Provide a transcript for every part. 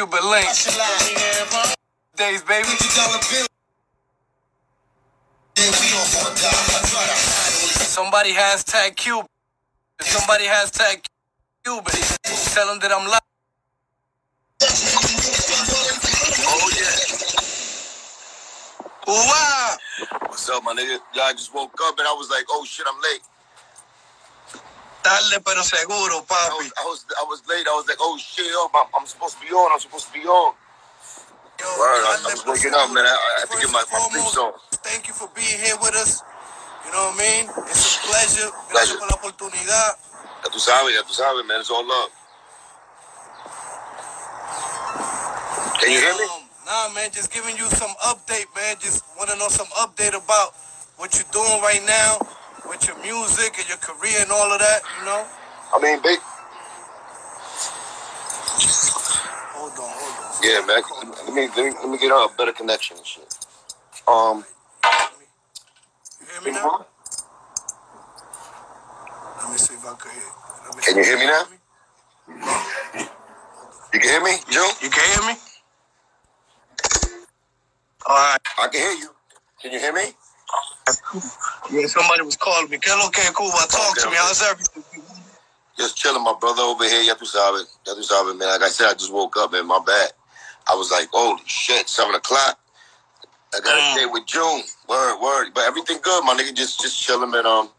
Cuban link. Days, baby. Somebody hashtag Cuban. Somebody hashtag Cuban. Tell them that I'm live. Oh yeah. Wow. Ah. What's up, my nigga? Yeah, I just woke up and I was like, oh shit, I'm late. Dale, pero seguro, I was, I was, I was late. I was like, oh shit, I'm, I'm supposed to be on. I'm supposed to be on. Yo, Word, I, I was waking up, man. I, I have to get my, my sleep on. Thank you for being here with us. You know what I mean? It's a pleasure. Gracias Pleasure. por la oportunidad. Ya tú sabes, ya tú sabes, man. It's all love. Can you hear me? Um, nah, man, just giving you some update, man. Just want to know some update about what you're doing right now with your music and your career and all of that, you know? I mean, big. Hold on, hold on. Yeah, man. Let me, let me, let me get a better connection and shit. Um. You hear me now? Let me see if I can hear. Can you hear me now? You can hear me, Joe? You can hear me? All right. I can hear you. Can you hear me? Yeah, somebody was calling me. Que lo que Cuba? Talk Okay, to me. okay. How's everything? Just chilling, my brother over here. Ya tú sabes. Ya tú sabes, man. Like I said, I just woke up, man. My bad. I was like, holy shit, 7 o'clock. I got Mm. stay with June. Word, word. But everything good, my nigga. Just just chilling, man. Um,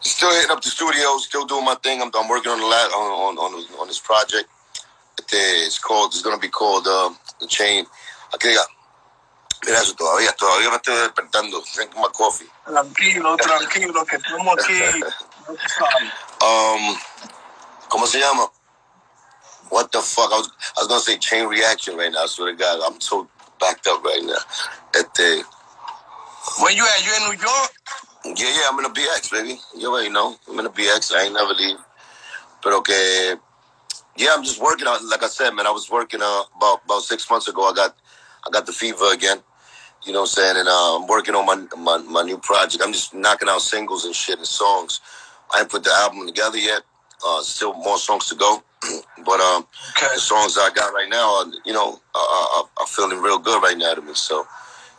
still hitting up the studio, still doing my thing. I'm, I'm working on the lat on on on, on this project. It's called. It's gonna be called um, the chain. Mira eso todavía, todavía me estoy despertando. Drink my coffee. Tranquilo, tranquilo, que estamos aquí. No te sabes. Um, ¿cómo se llama? What the fuck? I was, I was gonna say chain reaction right now. I swear to God, I'm so backed up right now. Este, Where you at? You in New York? yeah, yeah, I'm in a BX, baby. You already know. I'm in a BX. I ain't never leave. Pero que, yeah, I'm just working out. Like I said, man, I was working uh, about about six months ago. I got I got the fever again. You know what I'm saying? And uh, I'm working on my, my my new project. I'm just knocking out singles and shit and songs. I ain't put the album together yet. Uh, still more songs to go. but um, Okay. the songs I got right now, are, you know, are, are, are feeling real good right now to me. So,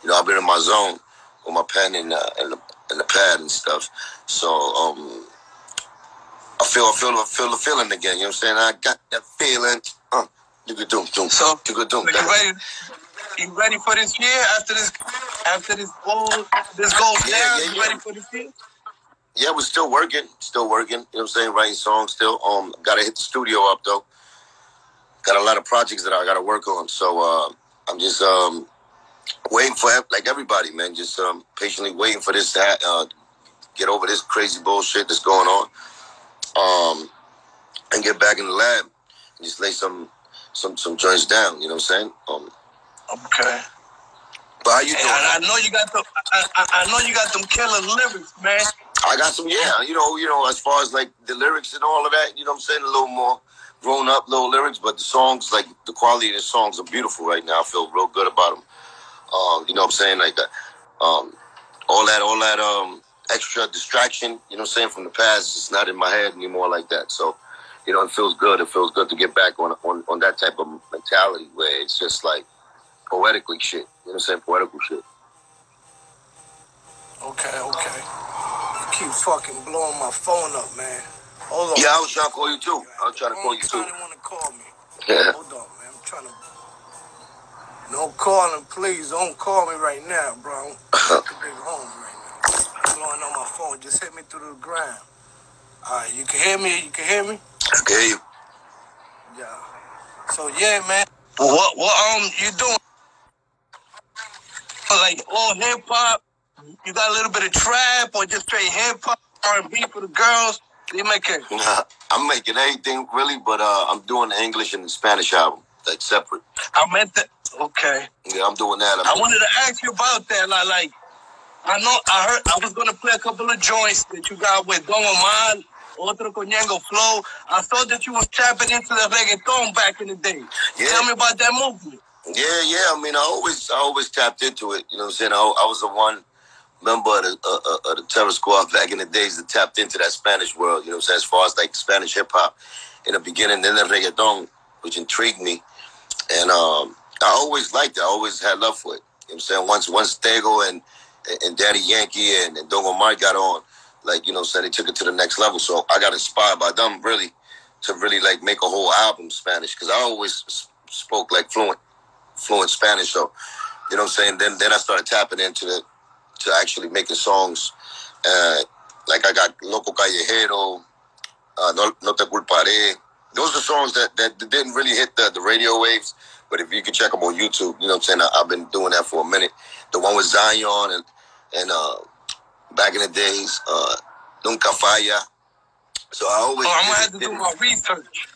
you know, I've been in my zone with my pen and uh, and, the, and the pad and stuff. So, um, I feel, I feel, I feel the feeling again. You know what I'm saying? I got that feeling. Uh, you could do, do, So, you could do. You ready? For this year? After this, after this goal, this goes Yeah, down. yeah, you ready for this year? Yeah, we're still working, still working. You know what I'm saying? Writing songs still. Um, gotta hit the studio up though. Got a lot of projects that I gotta work on. So uh, I'm just um waiting for like everybody, man. Just um patiently waiting for this to ha- uh, get over this crazy bullshit that's going on. Um, and get back in the lab and just lay some some some joints down. You know what I'm saying? Um, Okay. but how you doing? I, I know you got the. I, I, I know you got them killer lyrics, man. I got some, yeah, you know, you know, as far as like the lyrics and all of that, you know what I'm saying? A little more grown up little lyrics, but the songs, like the quality of the songs are beautiful right now. I feel real good about them. Um, you know what I'm saying? Like that, um, all that, all that, um, extra distraction, you know what I'm saying, from the past, it's not in my head anymore like that. So, you know, it feels good. It feels good to get back on, on, on that type of mentality where it's just like poetically shit. You know what I'm saying? Poetical shit. Okay, okay. You keep fucking blowing my phone up, man. Hold on. Yeah, I was trying to call you too. I was trying to call you too. want to call me. Yeah. Hold on, man. I'm trying to. No calling, please. Don't call me right now, bro. I'm big home right now. Blowing on my phone. Just hit me through the ground. All right, you can hear me. You can hear me. Okay. Yeah. So yeah, man. What what um you doing? Like all hip hop? You got a little bit of trap or just straight hip hop, R and B for the girls? You make it. Nah, I'm making anything really, but uh, I'm doing the English and the Spanish album, like separate. I meant that. Okay. Yeah, I'm doing that. I I'm wanted to ask you about that. Like, like I know I heard I was gonna play a couple of joints that you got with Don Omar, Otro Coñango Flow. I saw that you was tapping into the reggaeton back in the day. Yeah. Tell me about that movement. Yeah, yeah. I mean, I always, I always tapped into it. You know what I'm saying? I, I was the one member of the, uh, uh, of the Terror Squad back in the days that tapped into that Spanish world. You know what I'm saying? As far as like Spanish hip hop in the beginning, then the reggaeton which intrigued me, and um, I always liked it. I always had love for it. You know what I'm saying? Once once Tego and and Daddy Yankee and, and Omar got on, like you know, so they took it to the next level. So I got inspired by them really to really like make a whole album Spanish because I always spoke like fluent fluent Spanish. So you know what I'm saying. Then then I started tapping into the to actually making songs. Uh, like I got Loco Callejero, uh, No, no Te Culparé. Those are songs that, that didn't really hit the, the radio waves. But if you can check them on YouTube, you know what I'm saying? I, have been doing that for a minute. The one with Zion and and uh, back in the days, uh, Nunca Falla. So I always. Oh, I'm gonna have to do my research.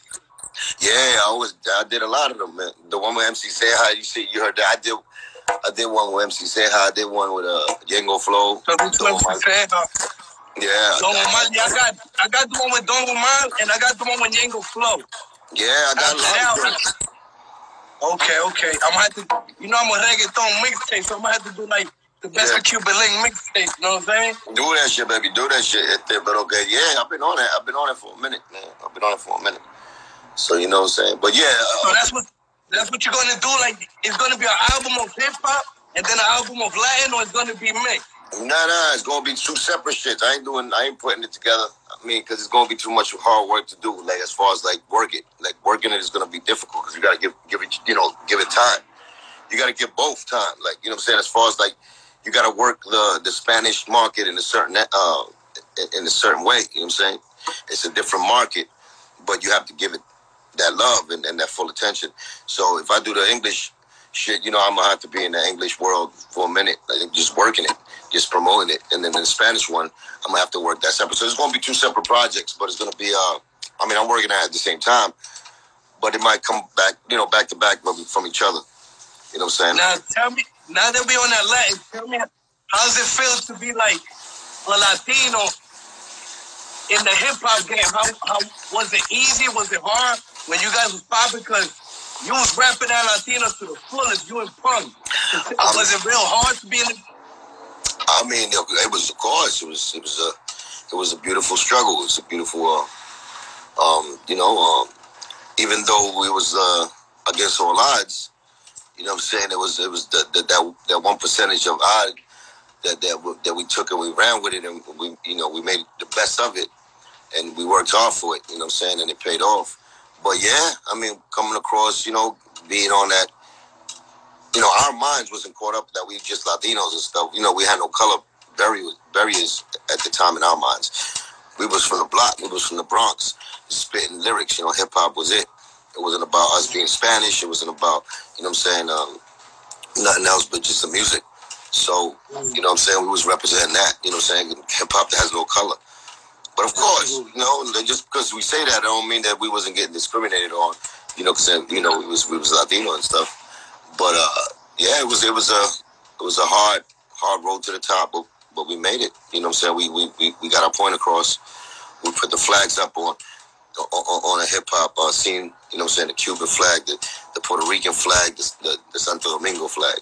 Yeah, I always I did a lot of them, man. The one with MC Ceja, you see, you heard that. I did I did one with MC Say Hi. I did one with uh Ñengo Flow. So. Yeah. Don Omar, yeah, I got I got the one with Don Omar and I got the one with Ñengo Flow. Yeah, I got a lot of Okay, okay. I'm gonna have to you know I'm a reggaeton mixtape, so I'm gonna have to do like the best yeah. of Cuban link mixtape, you know what I'm saying? Do that shit, baby. Do that shit. But okay, yeah, I've been on it. I've been on it for a minute, man. I've been on it for a minute. So you know what I'm saying? But yeah. Uh, so that's what that's what you're gonna do. Like it's gonna be an album of hip hop and then an album of Latin, or it's gonna be mixed. Nah, nah, it's gonna be two separate shits. I ain't doing, I ain't putting it together. I mean, because it's gonna be too much hard work to do. Like as far as like work it, like working it is gonna be difficult because you gotta give, give it, you know, give it time. You gotta give both time. Like you know what I'm saying. As far as like, you gotta work the the Spanish market in a certain uh in a certain way. You know what I'm saying. It's a different market, but you have to give it that love and, and that full attention. So if I do the English shit, you know, I'm gonna have to be in the English world for a minute, like just working it, just promoting it, and then the Spanish one, I'm gonna have to work that separate. So it's gonna be two separate projects, but it's gonna be, uh, I mean, I'm working at, the same time, but it might come back, you know, back to back from each other. You know what I'm saying? Now tell me, now that we're on that Latin, tell me, how does it feel to be like a Latino in the hip hop game? How, how was it easy? Was it hard when you guys was popping? Because you was rapping that Latinos to the fullest. You and Pun. Was it real hard to be in? The- I mean, it was of course. It was. It was a. It was a beautiful struggle. It was a beautiful. Uh, um, you know, um, even though we was uh, against all odds, you know, what I'm saying it was. It was the, the, that that one percentage of odd that that that we took and we ran with it and we you know we made the best of it and we worked hard for it. You know, what I'm saying, and it paid off. But yeah, I mean, coming across, you know, being on that, you know, our minds wasn't caught up that we just Latinos and stuff. You know, we had no color barriers at the time in our minds. We was from the block. We was from the Bronx, spitting lyrics. You know, hip hop was it. It wasn't about us being Spanish. It wasn't about, you know, what I'm saying, um, nothing else but just the music. So, you know, what I'm saying we was representing that. You know, I'm saying hip hop that has no color. But of course, you know, just because we say that, I don't mean that we wasn't getting discriminated on. You know, because you know we was we was Latino and stuff. But uh, yeah, it was it was a it was a hard hard road to the top, but but we made it. You know, what I'm saying we we we, we got our point across. We put the flags up on on, on a hip hop uh, scene. You know, what I'm saying the Cuban flag, the, the Puerto Rican flag, the, the, the Santo Domingo flag.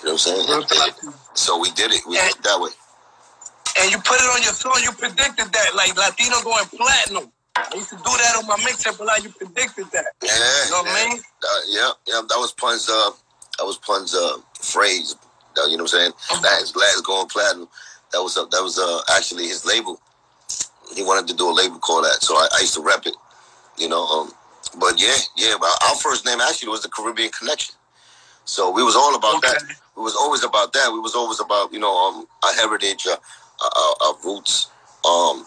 You know what I'm saying? so we did it. We did it that way and you put it on your song, you predicted that, like Latino going platinum. I used to do that on my mixtape, but like you predicted that. Yeah, you know what yeah. I mean? Uh, yeah, yeah. That was Pun's. Uh, that was Pun's uh, phrase. Uh, you know what I'm saying? Mm-hmm. That is last going platinum. That was uh, that was uh, actually his label. He wanted to do a label called that, so I, I used to rep it. You know, um, but yeah, yeah. But our first name actually was the Caribbean Connection. So we was all about okay. that. We was always about that. We was always about you know um, our heritage, uh, our, our roots. Um,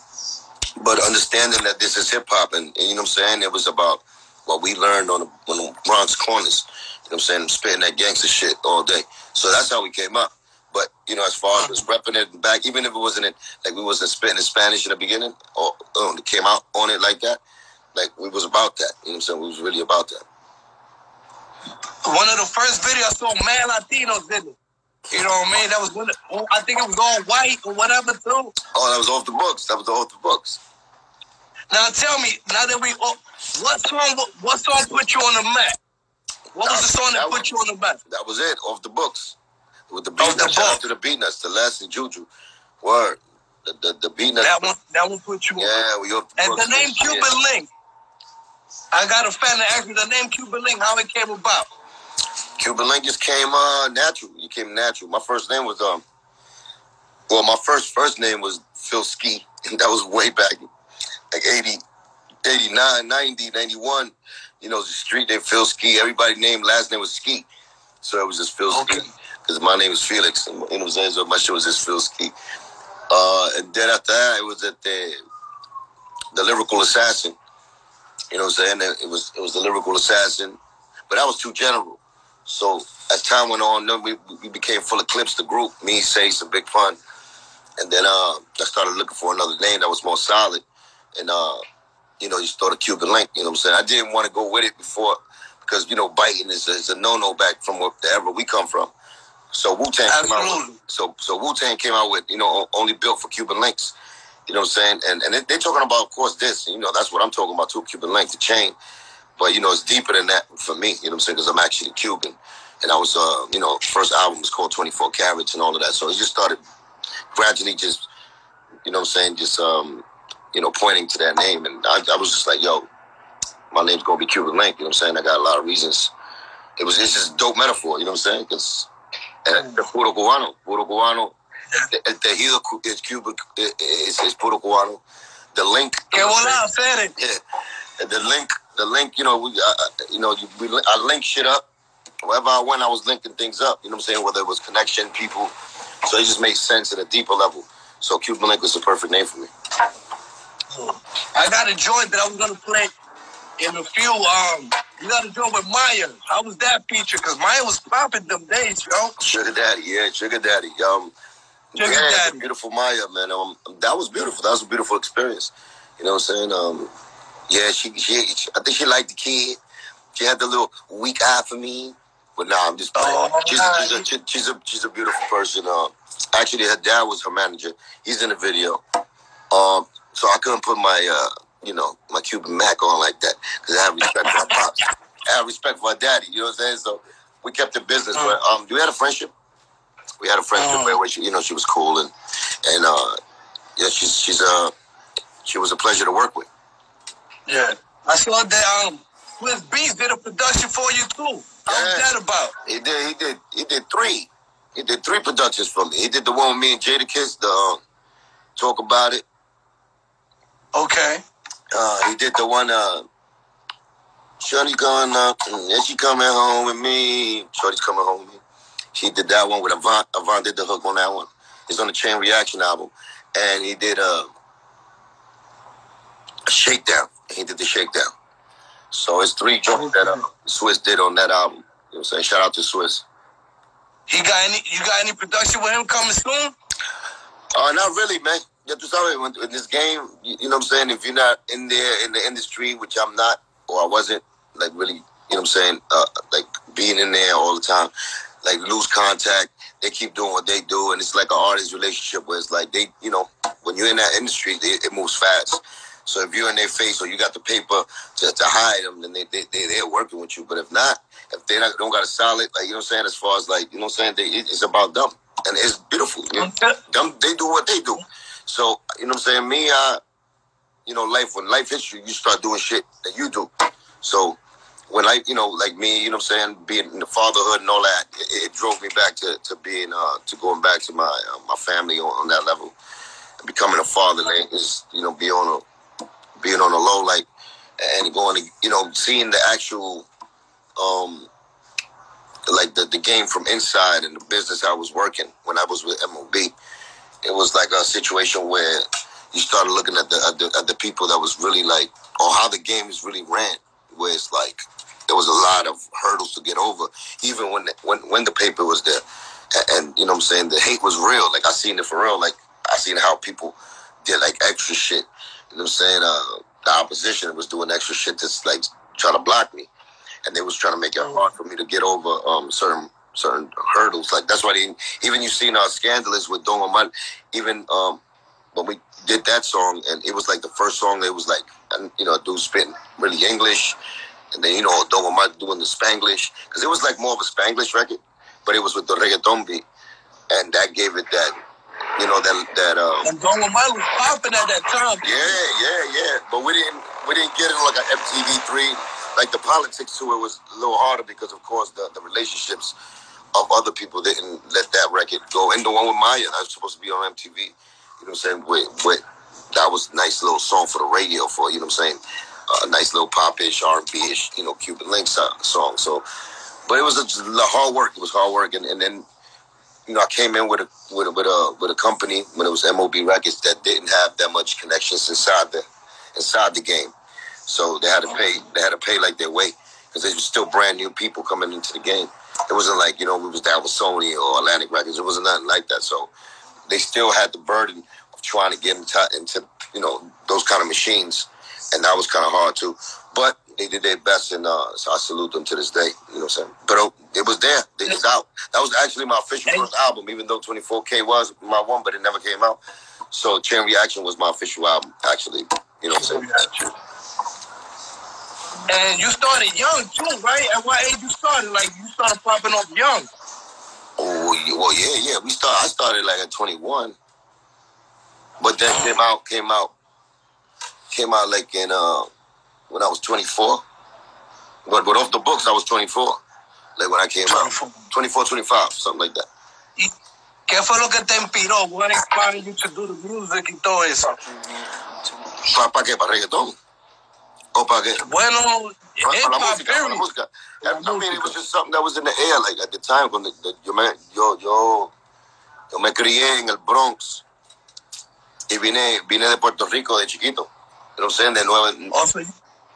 but understanding that this is hip hop, and, and, you know what I'm saying, it was about what we learned on the, on the Bronx corners. You know what I'm saying, spitting that gangster shit all day. So that's how we came up. But you know, as far as repping it back, even if it wasn't in, like we wasn't spitting in Spanish in the beginning, or um, came out on it like that, like we was about that. You know what I'm saying? We was really about that. One of the first videos I saw mad Latinos did it. You know what I mean? That was when it, I think it was all white or whatever too. Oh, that was off the books. That was off the books. Now tell me, now that we, oh, what song, what song put you on the map? What was the song that, that put you on the map? That was it, off the books. With the Beatnuts, the Beatnuts, the last and Juju. Word. The the, the Beatnuts. That one that one put you yeah, on. Yeah, we off the And books. the name Cuban yeah. Link. I got a fan that asked me the name Cuban Link, how it came about. Cuban Link just came uh, natural. It came natural. My first name was um, well, my first first name was Phil Ski, and that was way back, like 80, 89, 90, 91. You know, the street name Phil Ski. Everybody named last name was Ski, so it was just Phil okay. Ski because my name is Felix, and you know, so my show was just Phil Ski. Uh, and then after that, it was at the the lyrical assassin. You know what I'm saying? It was it was the lyrical assassin, but that was too general. So as time went on, we, we became Full Eclipse. The group, me, Say, some Big Fun. and then uh, I started looking for another name that was more solid. And uh, you know, you start a Cuban link. You know what I'm saying? I didn't want to go with it before because you know biting is, is a no no back from wherever we come from. So Wu Tang came out. With, so so Wu Tang came out with you know only built for Cuban links. You know what I'm saying? And and they're talking about, of course, this. You know, that's what I'm talking about too. Cuban link, the chain. But you know, it's deeper than that for me. You know what I'm saying? Because I'm actually Cuban, and I was, uh, you know, first album was called 24 Carats and all of that. So it just started gradually, just you know, what I'm saying, just um, you know, pointing to that name, and I, I was just like, yo, my name's gonna be Cuban Link. You know what I'm saying? I got a lot of reasons. It was it's just dope metaphor. You know what I'm saying? Because uh, the puro cubano, puro cubano el tejido es Cuba, es, es puro cubano. The link. Que said Yeah. The link, the link, you know, we, uh, you know, we, I link shit up. Wherever I went, I was linking things up. You know what I'm saying? Whether it was connection, people. So it just makes sense at a deeper level. So Cuban Link was the perfect name for me. I got a joint that I was gonna play in a few. Um, you got a joint with Maya. How was that feature? Because Maya was popping them days, yo. Sugar Daddy, yeah, Sugar Daddy. Um, Sugar yeah, Daddy. beautiful Maya, man. Um, that was beautiful. That was a beautiful experience. You know what I'm saying? Um, yeah, she, she, she, I think she liked the kid. She had the little weak eye for me, but nah, I'm just. Oh, she's, a, she's, a, she's, a, she's a she's a beautiful person. Uh, actually, her dad was her manager. He's in the video. Um, so I couldn't put my uh, you know, my Cuban Mac on like that because I have respect for my pops. I have respect for my daddy. You know what I'm saying? So we kept the business. But um, we had a friendship we had a friendship oh. where she, you know, she was cool and and uh, yeah, she's she's uh she was a pleasure to work with. Yeah, I saw that um Swizz Beatz did a production for you too. How yeah. was that about? He did. He did. He did three. He did three productions for me. He did the one with me and Jadakiss. The um, talk about it. Okay. Uh, he did the one. Uh, Shorty going up, and she coming home with me. Shorty's coming home with me. He did that one with Avant. Avant did the hook on that one. He's on the Chain Reaction album, and he did a, a shakedown. He did the shakedown. So it's three joints that uh, Swizz did on that album. You know what I'm saying? Shout out to Swizz. He got any? You got any production with him coming soon? Uh, not really, man. You have to tell in this game, you, you know what I'm saying? If you're not in there in the industry, which I'm not, or I wasn't, like really, you know what I'm saying? Uh, like being in there all the time like lose contact. They keep doing what they do, and it's like an artist relationship where it's like they, you know, when you're in that industry, it moves fast. So if you're in their face or you got the paper to, to hide them, then they, they, they, they're working with you. But if not, if they not, don't got a solid, like, you know what I'm saying, as far as like, you know what I'm saying, they, it's about them. And it's beautiful. You know? them, they do what they do. So, you know what I'm saying, me, uh, you know, life, when life hits you, you start doing shit that you do. So when I, you know, like me, you know, what I'm saying, being in the fatherhood and all that, it, it drove me back to, to being, uh, to going back to my uh, my family on, on, that level, becoming a father, is, you know, be on a, being on a low, like, and going to, you know, seeing the actual, um, like the, the game from inside and the business I was working when I was with MOB. It was like a situation where you started looking at the, at the at the people that was really like, or how the game is really ran, where it's like there was a lot of hurdles to get over, even when the, when when the paper was there. And, and, you know what I'm saying, the hate was real. Like I seen it for real. Like I seen how people did like extra shit. You know what I'm saying? Uh, the opposition was doing extra shit that's like trying to block me, and they was trying to make it hard for me to get over um, certain certain hurdles. Like that's why they even you seen our scandalous with Don Omar, even um, when we did that song, and it was like the first song. It was like, you know, dude spitting really English, and then, you know, Don Omar doing the Spanglish, because it was like more of a Spanglish record, but it was with the reggaeton beat. And that gave it that, you know, that, that, um. And Don Omar was popping at that time. Yeah, yeah, yeah. But we didn't, we didn't get it like an MTV three. Like the politics to it was a little harder because, of course, the, the relationships of other people didn't let that record go. And the one with Maya, that was supposed to be on MTV. You know what I'm saying? With, with that was a nice little song for the radio for you know what I'm saying. A uh, nice little pop-ish, R&B-ish, you know, Cuban Links song. So, but it was a, a hard work. It was hard work, and, and then you know, I came in with a with a with a with a company when it was MOB Records that didn't have that much connections inside the inside the game, so they had to pay they had to pay like their weight because they were still brand new people coming into the game. It wasn't like you know we was down with Sony or Atlantic Records. It wasn't nothing like that. So they still had the burden of trying to get into, into you know those kind of machines, and that was kind of hard too. But they did their best, and uh, so I salute them to this day. You know what I'm saying? But uh, it was there. It was out. That was actually my official first album, even though 24K was my one, but it never came out. So Chain Reaction was my official album, actually. You know what I'm saying? And you started young too, right? At what age you started? Like you started popping off young. Oh well, yeah, yeah. We start. I started like at 21, but then came out, came out, came out like in uh when I was 24. But but off the books, I was 24. Like when I came 24. out, 24, 25, something like that. ¿Qué fue lo que te inspiró? What inspired you to do the music y todo eso? ¿Para pa qué? ¿Para reggaetón? ¿O para qué? Bueno, para, para la música, para la música. I mean, it was just something that was in the air, like at the time, the, yo, me, yo, yo, yo me crié en el Bronx y vine, vine de Puerto Rico de chiquito. I'm saying? De nueve, oh, so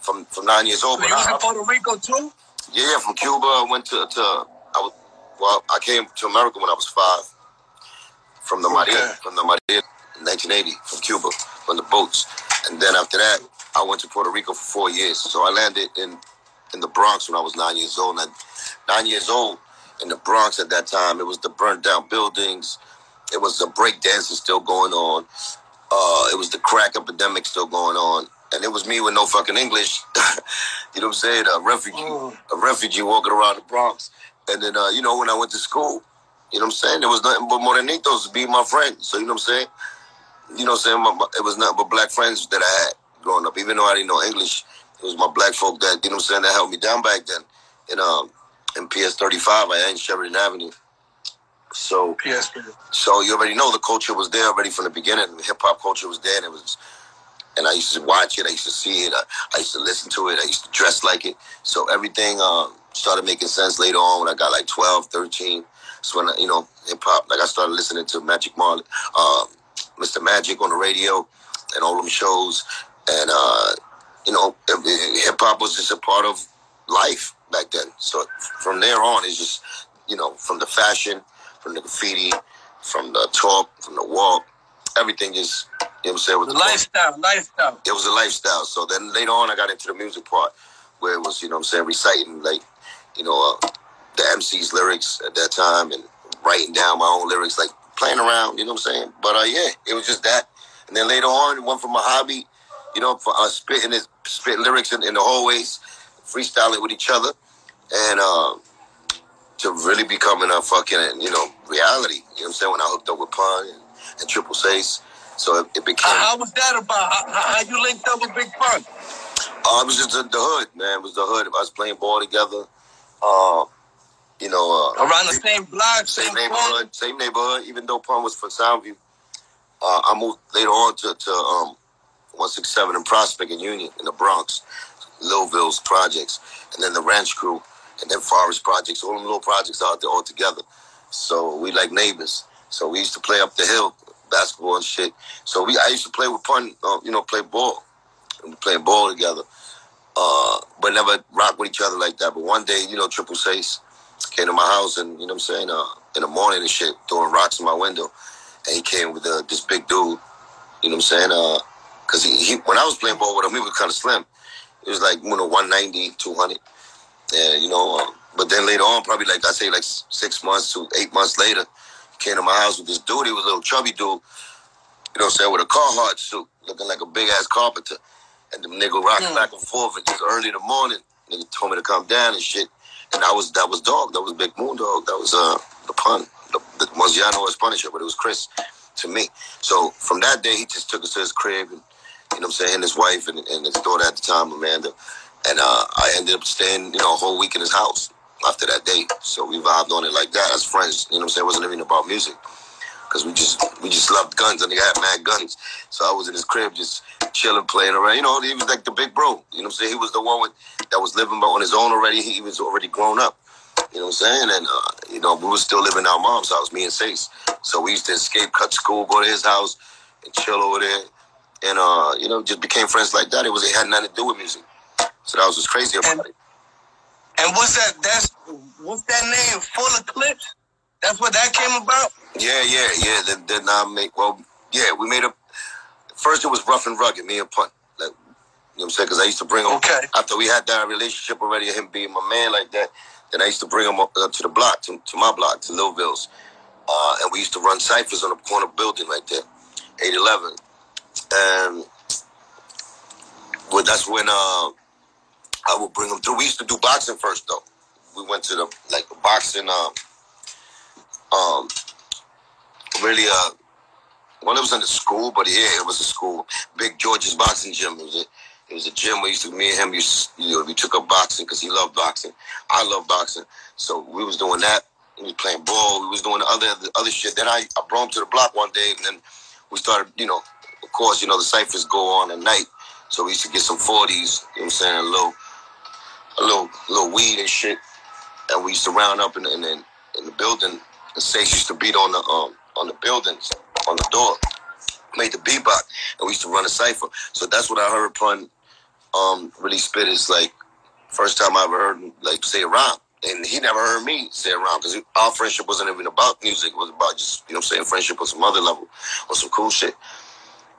from from nine years old. So you was in Puerto Rico too? Yeah, from Cuba. I went to to I was well. I came to America when I was five. From the okay. Maria, from the Maria, 1980, from Cuba, from the boats, and then after that, I went to Puerto Rico for four years. So I landed in in the Bronx when I was nine years old. And nine years old in the Bronx at that time, it was the burnt down buildings. It was the break dancing still going on. Uh, it was the crack epidemic still going on and it was me with no fucking English. you know what I'm saying? A refugee, oh. a refugee walking around the Bronx. And then, uh, you know, when I went to school, you know what I'm saying? There was nothing but Morenitos to be my friend. So, you know what I'm saying? You know what I'm saying? it was nothing but black friends that I had growing up. Even though I didn't know English, it was my black folk that, you know what I'm saying, that held me down back then. In, um, in PS 35, I in Sheridan Avenue. So, PS. so you already know the culture was there already from the beginning. Hip hop culture was there, and it was and I used to watch it. I used to see it. I, I used to listen to it. I used to dress like it. So everything uh, started making sense later on when I got like 12, 13. So when I, you know hip hop, like I started listening to Magic Marley, uh, Mr. Magic on the radio, and all them shows, and uh, you know hip hop was just a part of life back then. So from there on, it's just you know from the fashion, from the graffiti, from the talk, from the walk, everything just you know what I'm saying? With the, the lifestyle, lifestyle. It was a lifestyle. So then later on, I got into the music part where it was, you know what I'm saying, reciting like, you know, uh, the MC's lyrics at that time and writing down my own lyrics, like playing around, you know what I'm saying? But uh, yeah, it was just that. And then later on, it went from a hobby, you know, for uh, spitting his spitting lyrics in, in the hallways, freestyling with each other, and uh, to really becoming a fucking, you know, reality. You know what I'm saying? When I hooked up with Pun and, Triple Seis so it, it became. How, was that about? How, how, you linked up with Big Pun? Uh, it was just the, the, hood, man. It was the hood. I was playing ball together. Uh, you know, uh, around the same block, same, same neighborhood, same neighborhood. Even though Pun was from Soundview, uh, I moved later on to, to um, 167 in Prospect and Union in the Bronx, Littleville's projects, and then the Ranch Crew, and then Forest Projects. All them little projects out there all together. So we like neighbors. So we used to play up the hill basketball and shit. So we I used to play with Pun, uh, you know, play ball. We playing ball together. Uh, but never rock with each other like that. But one day, you know, Triple Seis came to my house and, you know what I'm saying, uh, in the morning and shit, throwing rocks in my window. And he came with uh, this big dude, you know what I'm saying? Uh, Cause he, he, when I was playing ball with him, he was kind of slim. It was like, you know, 190, 200. And, you know, uh, but then later on, probably like I say, like six months to eight months later, came to my house with this dude. He was a little chubby dude, you know what I'm saying, with a Carhartt suit, looking like a big ass carpenter. And the nigga rocking mm. back and forth. And just early in the morning, nigga told me to come down and shit. And that was that was dog. That was Big Moon Dog. That was uh the pun. The, the Mozziano was Punisher, but it was Chris to me. So from that day, he just took us to his crib and You know what I'm saying? His wife and, and his daughter at the time, Amanda. And uh, I ended up staying, you know, a whole week in his house after that date. So we vibed on it like that as friends. You know what I'm saying? It wasn't even about music. Cause we just we just loved guns and he had mad guns. So I was in his crib just chilling, playing around. You know, he was like the big bro. You know what I'm saying? He was the one with that was living but on his own already. He was already grown up. You know what I'm saying? And uh, you know, we were still living in our mom's house, me and Sace. So we used to escape, cut school, go to his house, and chill over there. And uh, you know, just became friends like that. It was it had nothing to do with music. So that was what's crazy about And- it. And what's that? That's what's that name? Full Eclipse. That's what that came about. Yeah, yeah, yeah. Then then I make well, yeah. We made a first. It was rough and rugged. Me and Pun. Like, you know what I'm saying? Because I used to bring him Okay. after we had that relationship already. Him being my man like that. Then I used to bring him up uh, to the block, to, to my block, to Lilville's, uh, and we used to run ciphers on the corner building right there, 811. And well, that's when uh, I would bring him through. We used to do boxing first though. We went to the like boxing. Um, um, really uh well it was in the school but yeah it was a school. Big george's boxing gym. It was a, it was a gym we used to me and him used you know we took up boxing because he loved boxing. I love boxing. So we was doing that. We was playing ball. We was doing the other the other shit. Then i i brought him to the block one day and then we started you know of course you know the ciphers go on at night. So we used to get some 40s you know what i'm saying a little a little little weed and shit and we used to round up in, in, in, in the building and Sace used to beat on the um on the buildings on the door, made the bebop, and we used to run a cipher. So that's what I heard Pun um really spit is like first time I ever heard him like say a rhyme. And he never heard me say a rhyme because our friendship wasn't even about music. It was about just, you know I'm saying, friendship on some other level or some cool shit.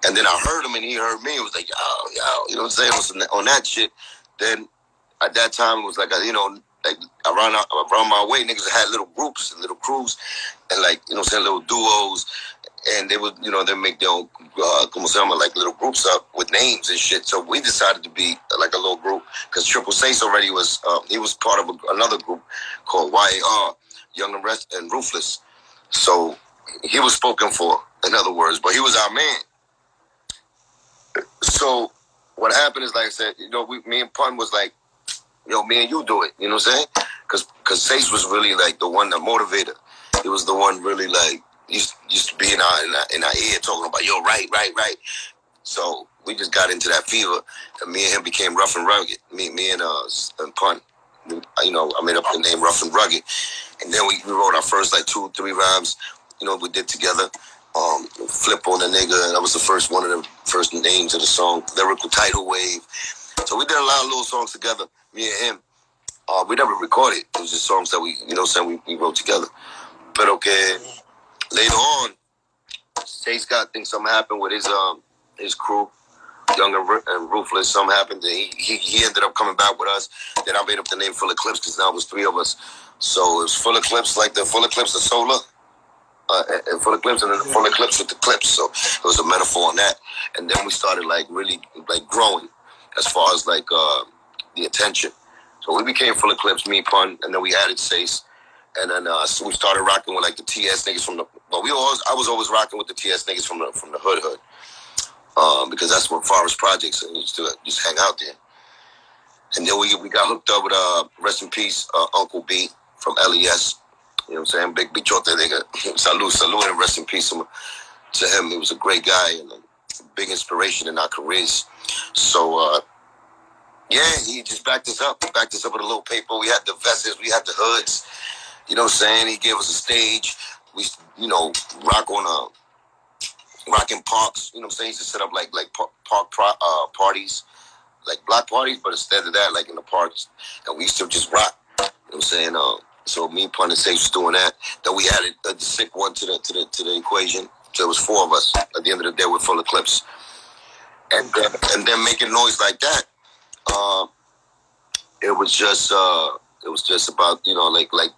And then I heard him and he heard me. It was like, yo, yo, you know what I'm saying? On that shit. Then at that time, it was like, a, you know, like around around my way, niggas had little groups, and little crews, and like you know, saying little duos, and they would you know they make their own uh, como se llama, like little groups up with names and shit. So we decided to be like a little group because Triple Seis already was uh, he was part of a, another group called YAR, Young and Rest and Ruthless. So he was spoken for, in other words, but he was our man. So what happened is, like I said, you know, we, me and Pun was like yo, me and you do it. You know what I'm saying? Because because Sace was really like the one, that motivated. He was the one really like used used to be in our in our, in our ear talking about yo, right, right, right. So we just got into that fever, and me and him became rough and rugged. Me, me and uh and Pun. You know, I made up the name Rough and Rugged, and then we, we wrote our first like two, three rhymes. You know, we did together. Um, flip on the nigga. And that was the first one of the first names of the song. Lyrical title wave. So we did a lot of little songs together, me and him. Uh, we never recorded. It was just songs that we, you know, saying we, we wrote together. But okay, later on, Tay Scott thinks something happened with his um his crew, Young and, Ru- and Ruthless. Something happened. And he, he he ended up coming back with us. Then I made up the name Full Eclipse because now it was three of us. So it was Full Eclipse, like the Full Eclipse of Solar. Uh, and- and full eclipse and then the full eclipse with the clips. So it was a metaphor on that. And then we started like really like growing as far as like uh, the attention. So we became full eclipse, me pun, and then we added Sace, and then uh, so we started rocking with like the TS niggas from the. But we always, I was always rocking with the TS niggas from the from the hood hood, um, because that's what Forest Projects and used to just hang out there. And then we we got hooked up with uh rest in peace uh, Uncle B from LES. You know what I'm saying? Big bichote nigga. Salute, salute, and rest in peace to him. He was a great guy and a big inspiration in our careers. So uh, yeah, he just backed us up. He backed us up with a little paper. We had the vests, we had the hoods. You know what I'm saying? He gave us a stage. We, you know, rock on uh, rocking parks. You know what I'm saying? He used to set up like like par- park uh, parties, like block parties, but instead of that, like in the parks, and we used to just rock. You know what I'm saying? Uh, so me, Pun, and Safe was doing that. Then we added the sick one to the to the to the equation. So it was four of us. At the end of the day, we're Full Eclipse. And then, and then making noise like that, uh, it was just uh, it was just about you know like like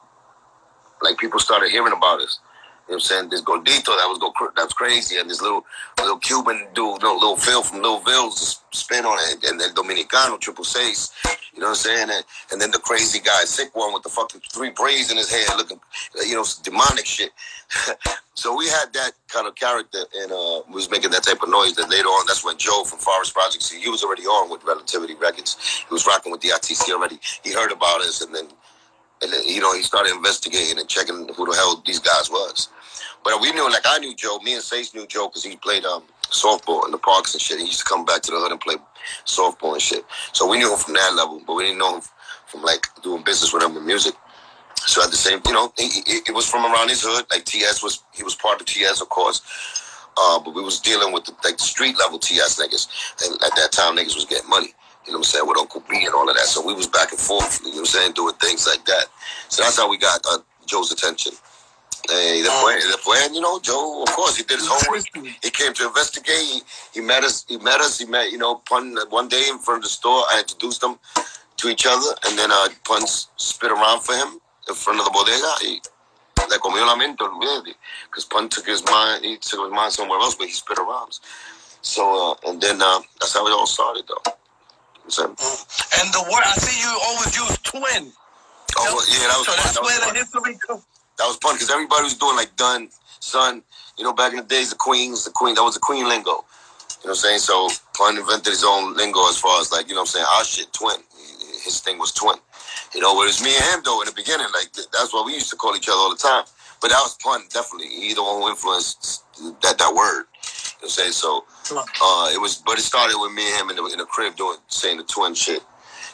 like people started hearing about us. You know what I'm saying? This Gordito that was go that was crazy, and this little little Cuban dude, little, little Phil from Little Ville's spin on it, and then Dominicano Triple Seis. You know what I'm saying? And, and then the crazy guy, sick one with the fucking three braids in his head, looking, you know, demonic shit. so we had that kind of character, and uh, we was making that type of noise. That later on, that's when Joe from Forest Projects, he was already on with Relativity Records. He was rocking with the ITC already. He heard about us, and then, and then you know, he started investigating and checking who the hell these guys was. But we knew, like I knew Joe. Me and Sace knew Joe because he played um, softball in the parks and shit. He used to come back to the hood and play softball and shit. So we knew him from that level, but we didn't know him from like doing business with him with music. So at the same, you know, it, was from around his hood. Like TS was, he was part of TS, of course. Uh, but we was dealing with the, like the street level TS niggas, and at that time niggas was getting money. You know what I'm saying? With Uncle B and all of that. So we was back and forth. You know what I'm saying? Doing things like that. So that's how we got uh, Joe's attention. Hey, the plan, the plan, you know, Joe. Of course, he did his homework. He came to investigate. He, he met us. He met us. He met, you know, Pun one day in front of the store. I introduced them to each other, and then uh, Pun spit around for him in front of the bodega. He, le comió la mente, because Pun took his mind. He took his mind somewhere else, but he spit around. So, uh, and then uh, that's how it all started, though. So, and the word I see you always use twin. Oh, well, yeah, that was so that's that where the history comes that was fun because everybody was doing like done, son. You know, back in the days, the queens, the queen, that was the queen lingo. You know what I'm saying? So Pun invented his own lingo as far as like, you know what I'm saying? Our shit, twin. His thing was twin. You know, it was me and him though in the beginning, like that's what we used to call each other all the time. But that was Pun, definitely. He the one who influenced that that word. You know what I'm saying? So uh, it was, but it started with me and him in the, in the crib doing saying the twin shit.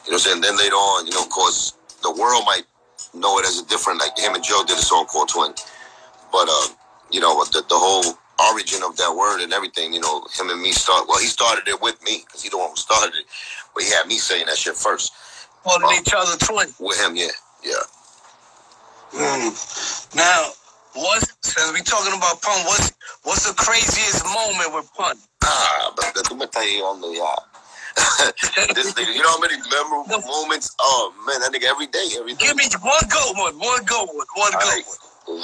You know what I'm saying? Then later on, you know, of course, the world might know it as a different, like him and Joe did a song called Twin. But, uh, you know, the, the whole origin of that word and everything, you know, him and me start, well, he started it with me because he the one who started it. But he had me saying that shit first. Calling each other twin. With him, yeah, yeah. Mm. Now, what's, since we talking about Pun, what's, what's the craziest moment with Pun? Ah, but tú me tell you on the, uh, this nigga, you know how many memorable moments? Oh man, that nigga every day, every day. Give me one good one, one good one, one good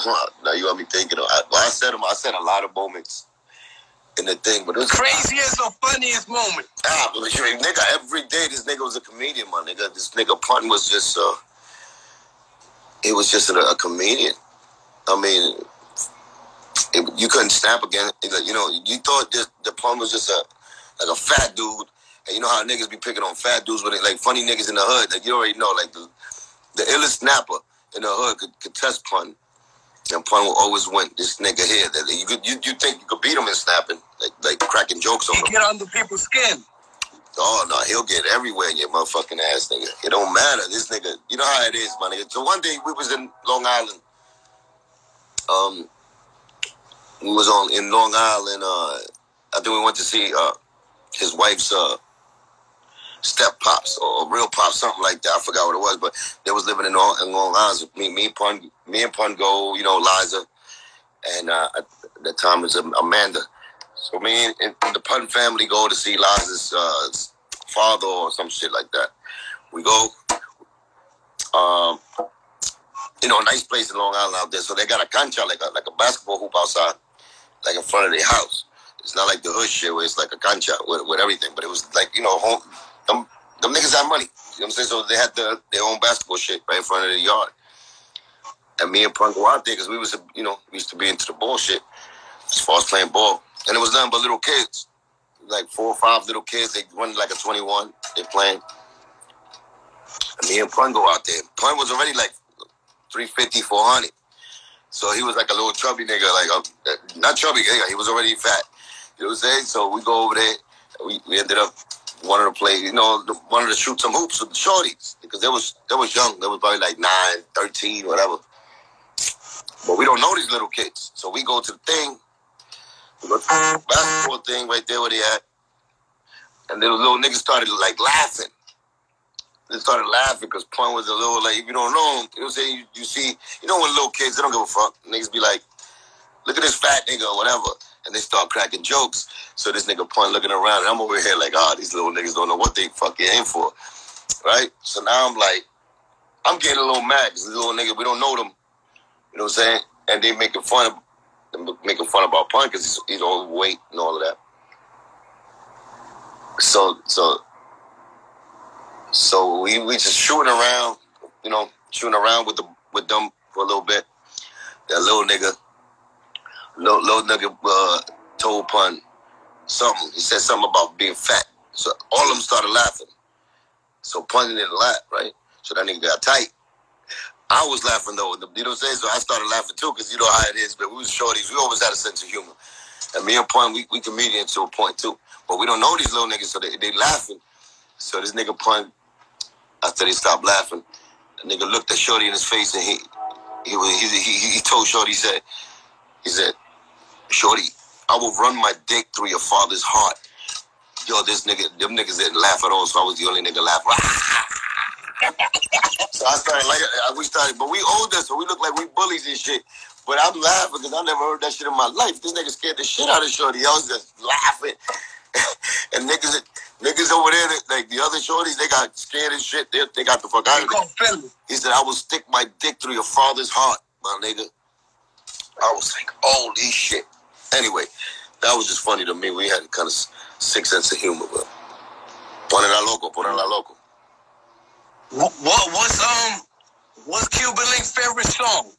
one. Now you got me thinking. Of, I, well, I said them. I said a lot of moments in the thing, but it was craziest or funniest moment. Ah, but you nigga, every day this nigga was a comedian, my nigga. This nigga pun was just uh, it was just a, a comedian. I mean, it, you couldn't snap again. You know, you thought just the pun was just a like a fat dude and you know how niggas be picking on fat dudes with it, like funny niggas in the hood. Like you already know, like the the illest snapper in the hood could, could test pun, and pun will always win. This nigga here, that you could you, you think you could beat him in snapping, like like cracking jokes on he him. Get under people's skin. Oh no, he'll get everywhere in your motherfucking ass, nigga. It don't matter. This nigga, you know how it is, my nigga. So one day we was in Long Island. Um, we was on in Long Island. Uh, I think we went to see uh his wife's uh step pops or real pops, something like that. I forgot what it was, but they was living in Long, in Long Island. Me, me, Pun, me and Pun go, you know, Liza, and uh, at the time was Amanda. So me and, and, the Pun family go to see Liza's uh, father or some shit like that. We go, um, you know, a nice place in Long Island out there. So they got a cancha, like a like a basketball hoop outside, like in front of their house. It's not like the hood shit where it's like a cancha with, with everything, but it was like you know home them, them niggas have money. You know what I'm saying? So they had the, their own basketball shit right in front of the yard. And me and Pun go out there because we was, you know, we used to be into the bullshit as far as playing ball. And it was nothing but little kids, like four or five little kids. They run like a 21. They playing. And me and Pun go out there. Pun was already like 350, 400. So he was like a little chubby nigga, like a, uh, not chubby, nigga. he was already fat. You know what I'm saying? So we go over there. We, we ended up wanted to play, you know, wanted to shoot some hoops with the shorties because they was they was young. They was probably like 9, 13, whatever. But we don't know these little kids. So we go to the thing, the basketball thing right there where they at. And the little niggas started like laughing. They started laughing because Point was a little like, if you don't know you know what? You, you see, you know when little kids, they don't give a fuck. Niggas be like, look at this fat nigga or whatever and they start cracking jokes. So this nigga point looking around, and I'm over here like, oh, these little niggas don't know what they fucking aim for, right? So now I'm like, I'm getting a little mad because little niggas, we don't know them, you know what I'm saying? And they making fun of, making fun about Pun because he's, he's overweight and all of that. So, so So we we just shooting around, you know, shooting around with the with them for a little bit. That little nigga, little, little nigga uh, told pun something. He said something about being fat. So all of them started laughing. So pun didn't laugh, right? So that nigga got tight. I was laughing though, you know what I'm saying? So I started laughing too, because you know how it is, but we was shorties. We always had a sense of humor. And me and Pun, we, we comedians to a point too. But we don't know these little niggas, so they, they laughing. So this nigga Pun, after they stopped laughing, the nigga looked at Shorty in his face and he he was he, he, he told Shorty, he said, he said, Shorty, I will run my dick through your father's heart. Yo, this nigga, them niggas didn't laugh at all, so I was the only nigga laughing. so I started like we started, but we older, so we look like we bullies and shit. But I'm laughing because I never heard that shit in my life. This nigga scared the shit out of Shorty. I was just laughing. and niggas niggas over there, like the other shorties, they got scared as shit. They, they got the fuck out of it. He said, I will stick my dick through your father's heart, my nigga. I was like, holy shit. Anyway, that was just funny to me. We had kind of sick sense of humor, but la loco, la loco. What, what's um what's Cuban Link's favorite song?